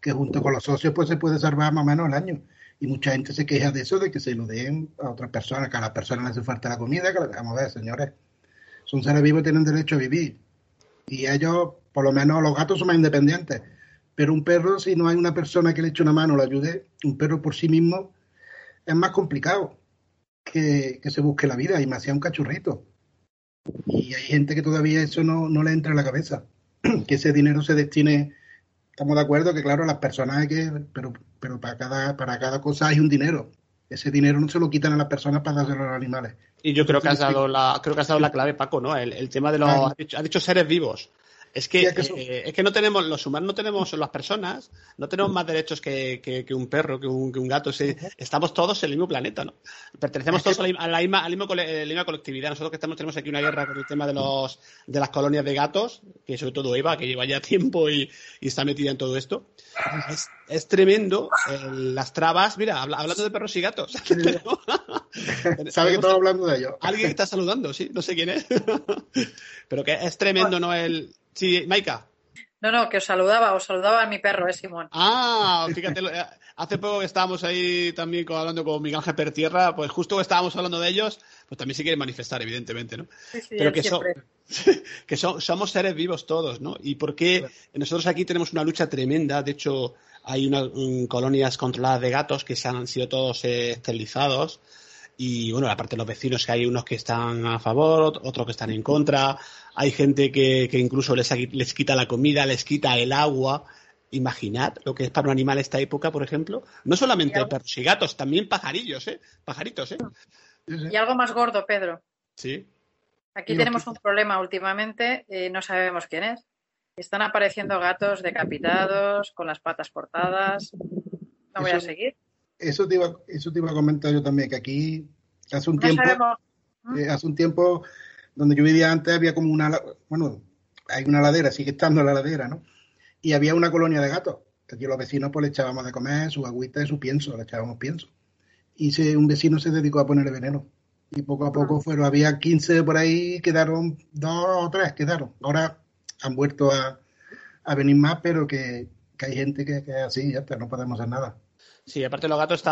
que junto con los socios pues se puede salvar más o menos el año. Y mucha gente se queja de eso, de que se lo den a otras personas, que a las personas les hace falta la comida, que vamos a ver, señores, son seres vivos y tienen derecho a vivir. Y ellos, por lo menos los gatos son más independientes pero un perro, si no hay una persona que le eche una mano o le ayude, un perro por sí mismo es más complicado que, se busque la vida y más sea un cachorrito. Y hay gente que todavía eso no, no le entra en la cabeza. [clears throat] que ese dinero se destine. Estamos de acuerdo que, claro, las personas hay que. Pero, pero para, cada, para cada cosa hay un dinero. Ese dinero no se lo quitan a las personas para dárselo a los animales. Y yo creo que has dado la, creo que has dado la clave, Paco, ¿no? El, tema de los. ha ha dicho seres vivos. Es que, eh, es que no tenemos, los humanos no tenemos, las personas, no tenemos más derechos que, que, un perro, que un, que un gato. estamos todos en el mismo planeta, ¿no? Pertenecemos todos a la, misma, a la, misma, colectividad. Nosotros que estamos, tenemos aquí una guerra con el tema de los de las colonias de gatos, que sobre todo Eva, que lleva ya [laughs] tiempo y, está metida en todo esto. Es, tremendo las trabas. Mira, hablando de perros y gatos. [laughs] [laughs] Sabe que estamos hablando de ellos. Alguien está saludando, sí, no sé quién es. Pero que es tremendo, ¿no? El, Sí, Maika. No, no, que os saludaba, os saludaba a mi perro, es eh, Simón. Ah, [laughs] fíjate, eh, hace poco que estábamos ahí también hablando con Miguel Ángel Pertierra, pues justo que estábamos hablando de ellos, pues también se quieren manifestar, evidentemente, ¿no? Sí, sí, Pero que, [laughs] que somos seres vivos todos, ¿no? Y porque nosotros aquí tenemos una lucha tremenda, de hecho hay unas colonias controladas de gatos que se han sido todos eh, esterilizados y bueno, aparte de los vecinos que hay unos que están a favor, otros que están en contra, hay gente que, incluso les, les quita la comida, les quita el agua. Imaginad lo que es para un animal esta época, por ejemplo. No solamente perros y gatos, también pajarillos, ¿eh? Pajaritos, ¿eh? Y algo más gordo, Pedro. Sí. Aquí tenemos un problema últimamente, eh, no sabemos quién es. Están apareciendo gatos decapitados, con las patas cortadas. No voy a seguir. Eso te, iba, eso te iba a comentar yo también, que aquí hace un tiempo, eh, hace un tiempo donde yo vivía antes había como una, bueno, hay una ladera, sigue estando la ladera, ¿no? Y había una colonia de gatos. Aquí los vecinos pues le echábamos de comer su agüita y su pienso, le echábamos pienso. Y se, un vecino se dedicó a ponerle veneno. Y poco a poco fueron, había 15 por ahí, quedaron dos o tres, quedaron. Ahora han vuelto a, a venir más, pero que, que hay gente que, que es así, ya está, no podemos hacer nada. Sí, aparte los gatos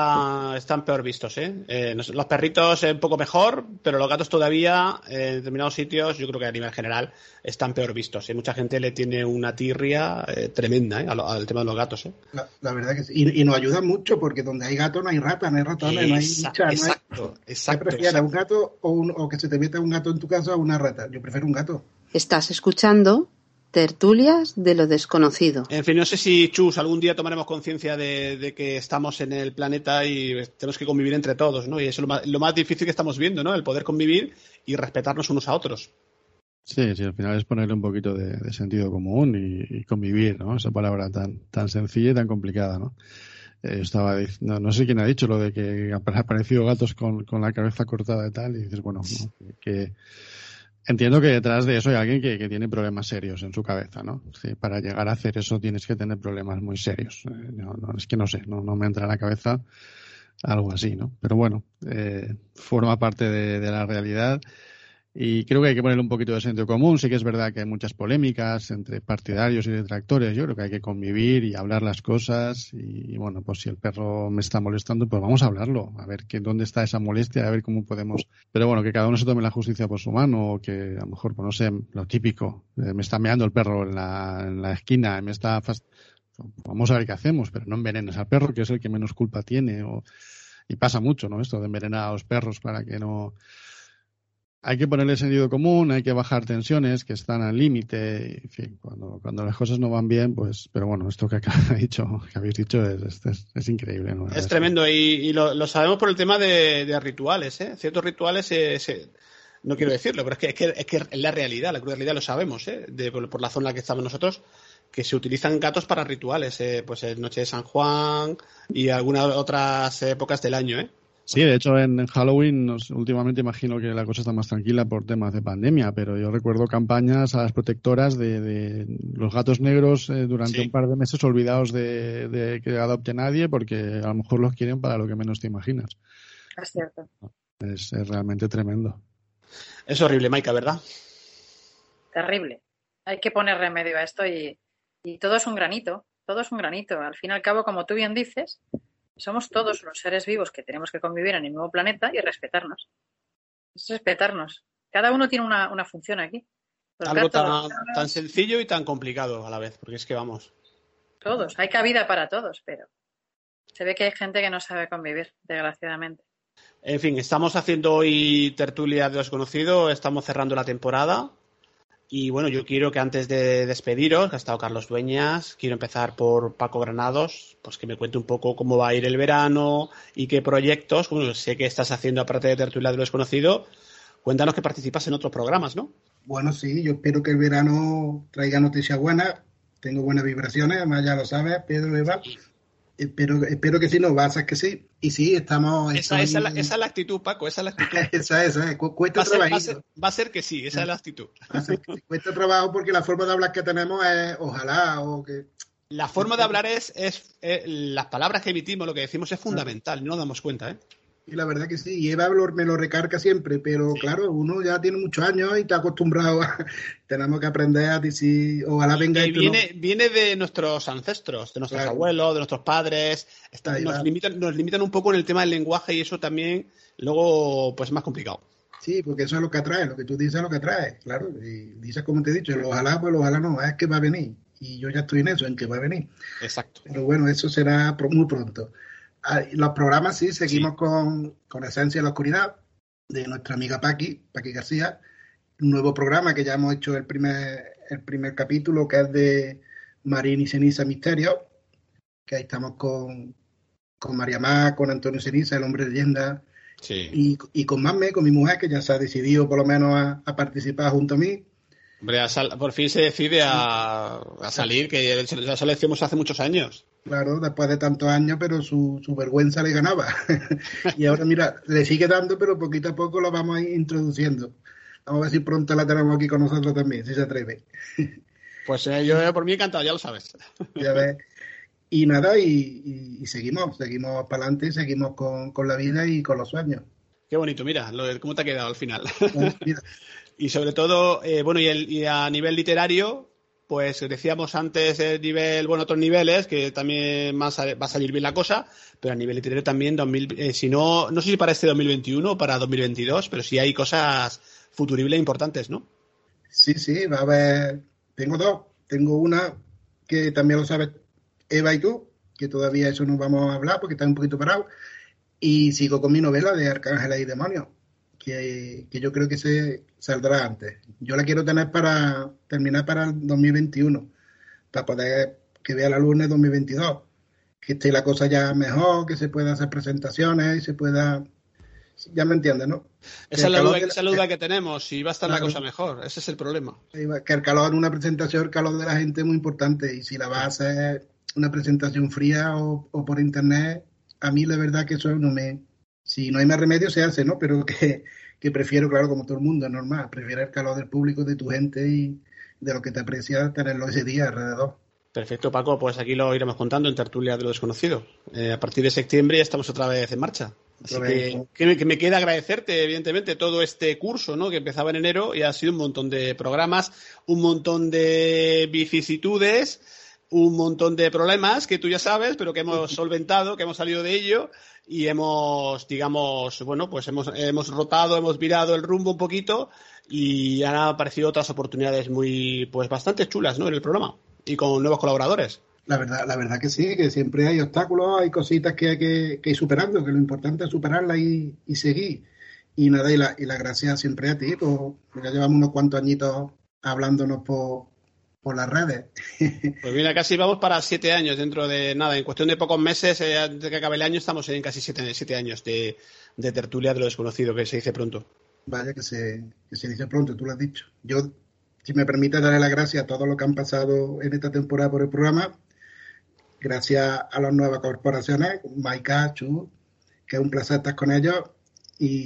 están peor vistos, ¿eh? ¿eh? los perritos un poco mejor, pero los gatos todavía en determinados sitios, yo creo que a nivel general, están peor vistos. ¿eh? Mucha gente le tiene una tirria eh, tremenda ¿eh? al, tema de los gatos. ¿eh? La, verdad que sí. Y, nos ayuda mucho porque donde hay gatos no hay rata, no hay ratones, no hay bicha, Exacto, exacto. ¿Qué prefieres, un gato o, o que se te meta un gato en tu casa o una rata? Yo prefiero un gato. Estás escuchando Tertulias de lo desconocido. En fin, no sé si, Chus, algún día tomaremos conciencia de, que estamos en el planeta y tenemos que convivir entre todos, ¿no? Y eso es lo más, difícil que estamos viendo, ¿no? El poder convivir y respetarnos unos a otros. Sí, sí, al final es ponerle un poquito de, sentido común y, convivir, ¿no? Esa palabra tan, tan sencilla y tan complicada, ¿no? Eh, estaba no, no, sé quién ha dicho lo de que han aparecido gatos con, con la cabeza cortada y tal, y dices, bueno, que Entiendo que detrás de eso hay alguien que, tiene problemas serios en su cabeza, ¿no? para llegar a hacer eso tienes que tener problemas muy serios. Eh, no, es que no sé, no, me entra en la cabeza algo así, ¿no? Pero bueno, eh, forma parte de, la realidad Y creo que hay que ponerle un poquito de sentido común. Sí que es verdad que hay muchas polémicas entre partidarios y detractores. Yo creo que hay que convivir y hablar las cosas. Y, bueno, pues si el perro me está molestando, pues vamos a hablarlo. A ver que, dónde está esa molestia, a ver cómo podemos. Pero bueno, que cada uno se tome la justicia por su mano. O que a lo mejor, pues no sé, lo típico. Eh, me está meando el perro en la, en la esquina, me está. Vamos a ver qué hacemos, pero no envenenes al perro, que es el que menos culpa tiene. O... Y pasa mucho, ¿no? Esto de envenenar a los perros para que no hay que ponerle sentido común, hay que bajar tensiones que están al límite, en fin, cuando, cuando las cosas no van bien, pues, pero bueno, esto que ha dicho, que habéis dicho es, es, increíble. ¿no? Es tremendo y, lo, sabemos por el tema de, rituales, ¿eh? Ciertos rituales, no quiero decirlo, pero es que, es que, es que la realidad, la realidad lo sabemos, ¿eh? De, por, la zona en la que estamos nosotros, que se utilizan gatos para rituales, ¿eh? pues en Noche de San Juan y algunas otras épocas del año, ¿eh? Sí, de hecho en Halloween últimamente imagino que la cosa está más tranquila por temas de pandemia, pero yo recuerdo campañas a las protectoras de, los gatos negros eh, durante un par de meses olvidados de, que adopte nadie porque a lo mejor los quieren para lo que menos te imaginas. Es cierto. Es, realmente tremendo. Es horrible, Maika, ¿verdad? Terrible. Hay que poner remedio a esto y, y todo es un granito, todo es un granito. Al fin y al cabo, como tú bien dices, somos todos los seres vivos que tenemos que convivir en el nuevo planeta y respetarnos. Es respetarnos. Cada uno tiene una, función aquí. Algo tan, sencillo y tan complicado a la vez, porque es que vamos. Todos, hay cabida para todos, pero se ve que hay gente que no sabe convivir, desgraciadamente. En fin, estamos haciendo hoy tertulia de desconocido, estamos cerrando la temporada. Y bueno, yo quiero que antes de despediros, que ha estado Carlos Dueñas, quiero empezar por Paco Granados, pues que me cuente un poco cómo va a ir el verano y qué proyectos, bueno, sé que estás haciendo aparte de Tertulia de lo Desconocido, cuéntanos que participas en otros programas, ¿no? Bueno, sí, yo espero que el verano traiga noticias buenas, tengo buenas vibraciones, además ya lo sabes, Pedro Eva. Espero, espero que sí, no, va a que sí. Y sí, estamos. Esa, esa, es la actitud, Paco, esa es la actitud. [laughs] esa, esa, cuesta trabajo. Va, a ser que sí, esa es la actitud. cuesta trabajo porque la forma de hablar que tenemos es ojalá o que. La forma de hablar es, es, las palabras que emitimos, lo que decimos es fundamental, no nos damos cuenta, ¿eh? Y la verdad que sí, y Eva me lo recarga siempre, pero claro, uno ya tiene muchos años y está acostumbrado a... [laughs] tenemos que aprender a decir, ojalá venga... Y viene, viene de nuestros ancestros, de nuestros abuelos, de nuestros padres, nos, limitan, nos limitan un poco en el tema del lenguaje y eso también luego pues es más complicado. Sí, porque eso es lo que atrae, lo que tú dices es lo que atrae, claro, y dices como te he dicho, lo ojalá, pues ojalá no, es que va a venir, y yo ya estoy en eso, en que va a venir. Exacto. Pero bueno, eso será muy pronto. Ah, los programas sí, seguimos Con, con Esencia de la Oscuridad, de nuestra amiga Paqui, Paqui García. Un nuevo programa que ya hemos hecho el primer, el primer capítulo, que es de Marín y Ceniza Misterio, que ahí estamos con, con María Má, con Antonio Ceniza, el hombre de leyenda, y, y, con Mame, con mi mujer, que ya se ha decidido por lo menos a, a participar junto a mí. Hombre, por fin se decide a, salir, que ya se lo decimos hace muchos años. Claro, después de tantos años, pero su, vergüenza le ganaba. [laughs] y ahora, mira, le sigue dando, pero poquito a poco lo vamos a introduciendo. Vamos a ver si pronto la tenemos aquí con nosotros también, si se atreve. [laughs] pues eh, yo por mí encantado, ya lo sabes. [laughs] ya ves. Y nada, y, seguimos, seguimos para adelante, y seguimos con, la vida y con los sueños. Qué bonito, mira, lo cómo te ha quedado al final. Mira, y sobre todo, eh, bueno, y, a nivel literario, pues decíamos antes el nivel, bueno, otros niveles, que también más va a salir bien la cosa, pero a nivel literario también, 2000, eh, si no, no sé si para este 2021 o para 2022, pero sí hay cosas futuribles importantes, ¿no? Sí, sí, va a haber, tengo dos, tengo una que también lo sabes Eva y tú, que todavía eso no vamos a hablar porque está un poquito parado, y sigo con mi novela de Arcángeles y Demonios que, yo creo que se saldrá antes. Yo la quiero tener para terminar para el 2021, para poder que vea la luz en el 2022, que esté la cosa ya mejor, que se pueda hacer presentaciones y se pueda... Ya me entiendes, ¿no? Esa es la duda, que tenemos, y va a estar la cosa mejor, ese es el problema. Que el calor en una presentación, el calor de la gente es muy importante, y si la vas a hacer una presentación fría o, o por internet, a mí la verdad que eso no me, si no hay más remedio se hace, ¿no? Pero [laughs] que, prefiero, claro, como todo el mundo, es normal, prefiero el calor del público, de tu gente y de lo que te aprecia tenerlo ese día alrededor. Perfecto, Paco, pues aquí lo iremos contando en Tertulia de lo Desconocido. Eh, a partir de septiembre ya estamos otra vez en marcha. Así que, que, que, me queda agradecerte, evidentemente, todo este curso, ¿no? Que empezaba en enero y ha sido un montón de programas, un montón de vicisitudes, un montón de problemas que tú ya sabes, pero que hemos [laughs] solventado, que hemos salido de ello y hemos, digamos, bueno, pues hemos, hemos rotado, hemos virado el rumbo un poquito y han aparecido otras oportunidades muy, pues bastante chulas, ¿no? En el programa y con nuevos colaboradores. La verdad, la verdad que sí, que siempre hay obstáculos, hay cositas que hay que, ir superando, que lo importante es superarlas y, seguir. Y nada, y la, y la gracia siempre a ti, pues ya llevamos unos cuantos añitos hablándonos por, por las redes. [laughs] Pues mira, casi vamos para siete años dentro de nada. En cuestión de pocos meses, eh, antes de que acabe el año, estamos en casi siete, siete años de, de, tertulia de lo desconocido, que se dice pronto. Vaya, que se, que se dice pronto, tú lo has dicho. Yo, si me permite darle las gracias a todos los que han pasado en esta temporada por el programa, gracias a las nuevas corporaciones, Maika, Chu, que es un placer estar con ellos y,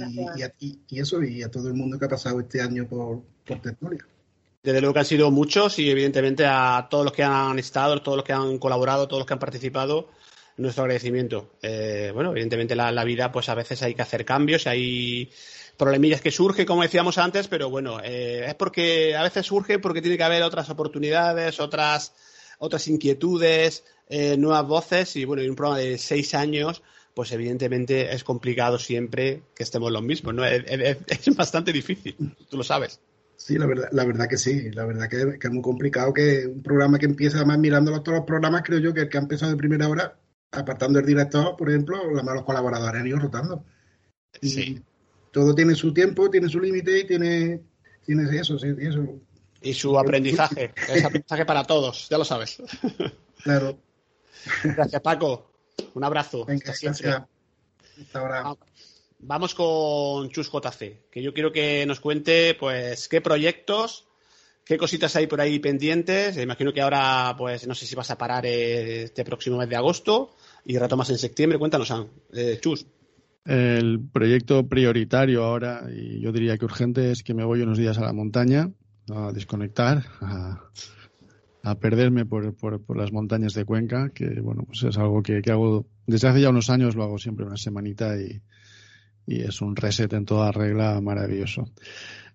y, eso, y a todo el mundo que ha pasado este año por, por Tertulia. Desde luego que han sido muchos y evidentemente a todos los que han estado, todos los que han colaborado, todos los que han participado, nuestro agradecimiento. Eh, bueno, evidentemente la, vida, pues a veces hay que hacer cambios, hay problemillas que surgen, como decíamos antes, pero bueno, eh, es porque a veces surge porque tiene que haber otras oportunidades, otras, otras inquietudes, eh, nuevas voces y bueno, en un programa de seis años, pues evidentemente es complicado siempre que estemos los mismos, ¿no? Es, es bastante difícil, tú lo sabes. Sí, la verdad, la verdad que sí, la verdad que, que, es muy complicado que un programa que empieza además mirando todos los programas, creo yo que el que ha empezado de primera hora, apartando el director, por ejemplo, los colaboradores han ido rotando. Y sí. todo tiene su tiempo, tiene su límite y tiene, tiene eso, sí, y eso. Y su aprendizaje, es [laughs] aprendizaje para todos, ya lo sabes. Claro. Gracias, Paco. Un abrazo. Venga, gracias. Hasta ahora. Vamos con Chus JC, que yo quiero que nos cuente, pues, qué proyectos, qué cositas hay por ahí pendientes. Imagino que ahora, pues, no sé si vas a parar este próximo mes de agosto y retomas en septiembre. Cuéntanos, eh, Chus. El proyecto prioritario ahora, y yo diría que urgente, es que me voy unos días a la montaña a desconectar, a, a perderme por, por, por, las montañas de Cuenca, que bueno, pues es algo que, que, hago desde hace ya unos años, lo hago siempre una semanita y, y es un reset en toda regla maravilloso.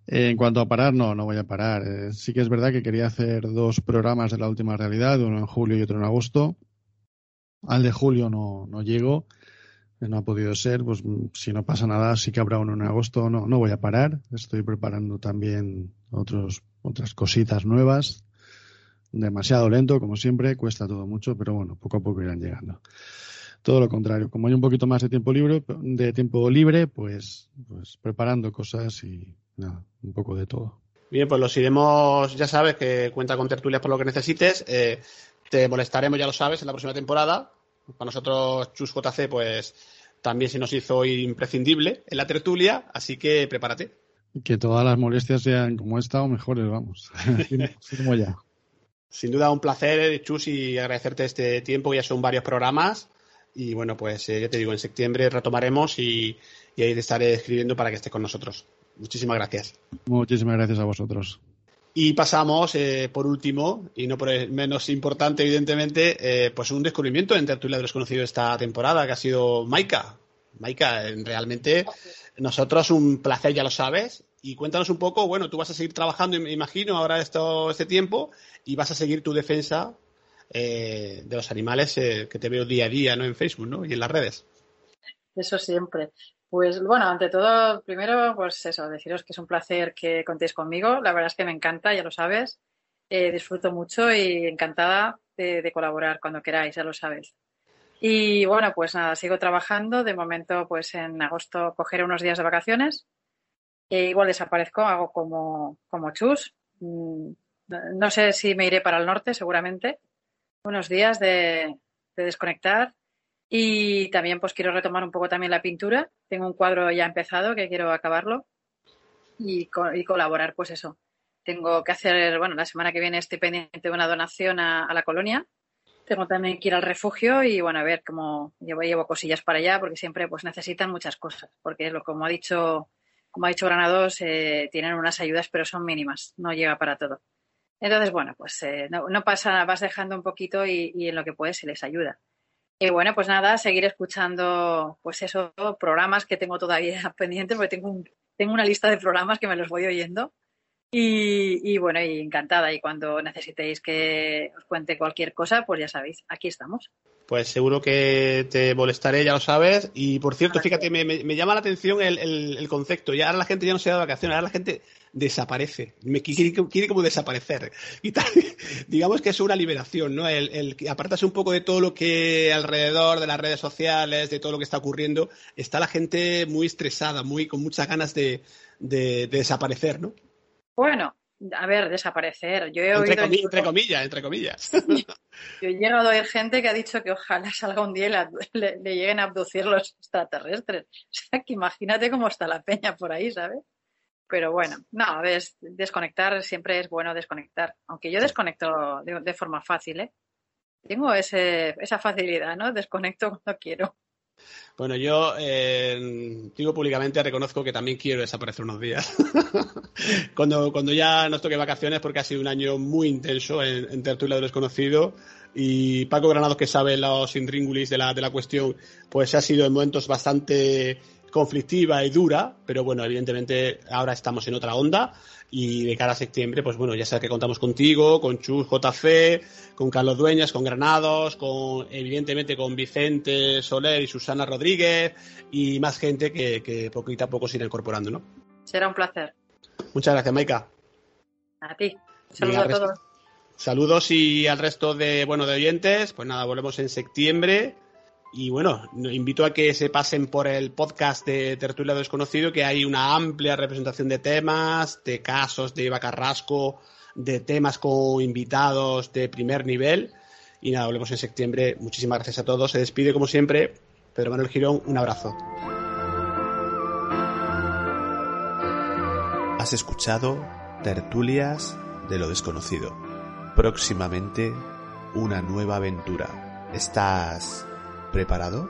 En cuanto a parar, no, no voy a parar. Eh, sí que es verdad que quería hacer dos programas de la última realidad, uno en julio y otro en agosto. Al de julio no, no llego, no ha podido ser, pues si no pasa nada, sí que habrá uno en agosto, no, no voy a parar. Estoy preparando también otros, otras cositas nuevas. Demasiado lento, como siempre, cuesta todo mucho, pero bueno, poco a poco irán llegando todo lo contrario. Como hay un poquito más de tiempo libre, de tiempo libre, pues, pues preparando cosas y nada, un poco de todo. Bien, pues los iremos, ya sabes que cuenta con tertulias por lo que necesites. Eh, te molestaremos, ya lo sabes, en la próxima temporada. Para nosotros, Chus JC, pues también se nos hizo imprescindible en la tertulia, así que prepárate. Que todas las molestias sean como esta o mejores, vamos. [laughs] como ya. Sin duda, un placer, Chus, y agradecerte este tiempo. Ya son varios programas. Y bueno, pues eh, ya te digo, en septiembre retomaremos y, y, ahí te estaré escribiendo para que estés con nosotros. Muchísimas gracias. Muchísimas gracias a vosotros. Y pasamos, eh, por último, y no por el menos importante, evidentemente, eh, pues un descubrimiento en Tertulia de Desconocido esta temporada, que ha sido Maika. Maika, realmente, nosotros un placer, ya lo sabes. Y cuéntanos un poco, bueno, tú vas a seguir trabajando, me imagino, ahora esto, este tiempo, y vas a seguir tu defensa eh, de los animales eh, que te veo día a día ¿no? en Facebook ¿no? y en las redes. Eso siempre. Pues bueno, ante todo, primero, pues eso, deciros que es un placer que contéis conmigo. La verdad es que me encanta, ya lo sabes. Eh, disfruto mucho y encantada de, colaborar cuando queráis, ya lo sabes. Y bueno, pues nada, sigo trabajando. De momento, pues en agosto cogeré unos días de vacaciones. E igual desaparezco, hago como, como chus. Mm, no sé si me iré para el norte, seguramente unos días de, de, desconectar y también pues quiero retomar un poco también la pintura. Tengo un cuadro ya empezado que quiero acabarlo y, co y colaborar pues eso. Tengo que hacer, bueno, la semana que viene estoy pendiente de una donación a, a, la colonia. Tengo también que ir al refugio y bueno, a ver cómo llevo, llevo cosillas para allá porque siempre pues necesitan muchas cosas. Porque lo como ha dicho, como ha dicho Granados, eh, tienen unas ayudas pero son mínimas, no llega para todo. Entonces, bueno, pues eh, no, no, pasa, vas dejando un poquito y, en lo que puedes se les ayuda. Y bueno, pues nada, seguir escuchando, pues esos programas que tengo todavía [laughs] pendientes, porque tengo, tengo una lista de programas que me los voy oyendo. Y, y, bueno, y encantada. Y cuando necesitéis que os cuente cualquier cosa, pues ya sabéis, aquí estamos. Pues seguro que te molestaré, ya lo sabes. Y por cierto, fíjate, me, me, llama la atención el, el, el, concepto. Ya ahora la gente ya no se da de vacaciones, ahora la gente desaparece. Me quiere, quiere como desaparecer. [laughs] Y tal, digamos que es una liberación, ¿no? El, el apartas un poco de todo lo que alrededor de las redes sociales, de todo lo que está ocurriendo, está la gente muy estresada, muy con muchas ganas de, de, de desaparecer, ¿no? Bueno, a ver, desaparecer. Yo he entre, oído comi entre comillas, entre comillas. Yo [laughs] he llegado a oír gente que ha dicho que ojalá salga un día y la, le, le, lleguen a abducir los extraterrestres. [laughs] O sea, que imagínate cómo está la peña por ahí, ¿sabes? Pero bueno, no, a ver, desconectar siempre es bueno desconectar. Aunque yo desconecto de, de forma fácil, ¿eh? Tengo ese, esa facilidad, ¿no? Desconecto cuando quiero. Bueno, yo eh, digo públicamente, reconozco que también quiero desaparecer unos días. [laughs] cuando, cuando ya nos toque vacaciones, porque ha sido un año muy intenso en, en Tertulia de Desconocido. Y Paco Granados, que sabe los intríngulis de la, de la cuestión, pues ha sido en momentos bastante conflictiva y dura, pero bueno, evidentemente ahora estamos en otra onda y de cara a septiembre, pues bueno, ya sabes que contamos contigo, con Chus JF, con Carlos Dueñas, con Granados, con evidentemente con Vicente Soler y Susana Rodríguez y más gente que, que poquito a poco se irá incorporando, ¿no? Será un placer. Muchas gracias, Maika. A ti. Saludos a todos. Saludos y al resto de, bueno, de oyentes. Pues nada, volvemos en septiembre. Y bueno, invito a que se pasen por el podcast de Tertulia Desconocido, que hay una amplia representación de temas, de casos de Eva Carrasco, de temas con invitados de primer nivel. Y nada, volvemos en septiembre. Muchísimas gracias a todos. Se despide como siempre Pedro Manuel Girón. Un abrazo. Has escuchado Tertulias de lo Desconocido. Próximamente una nueva aventura. ¿Estás preparado?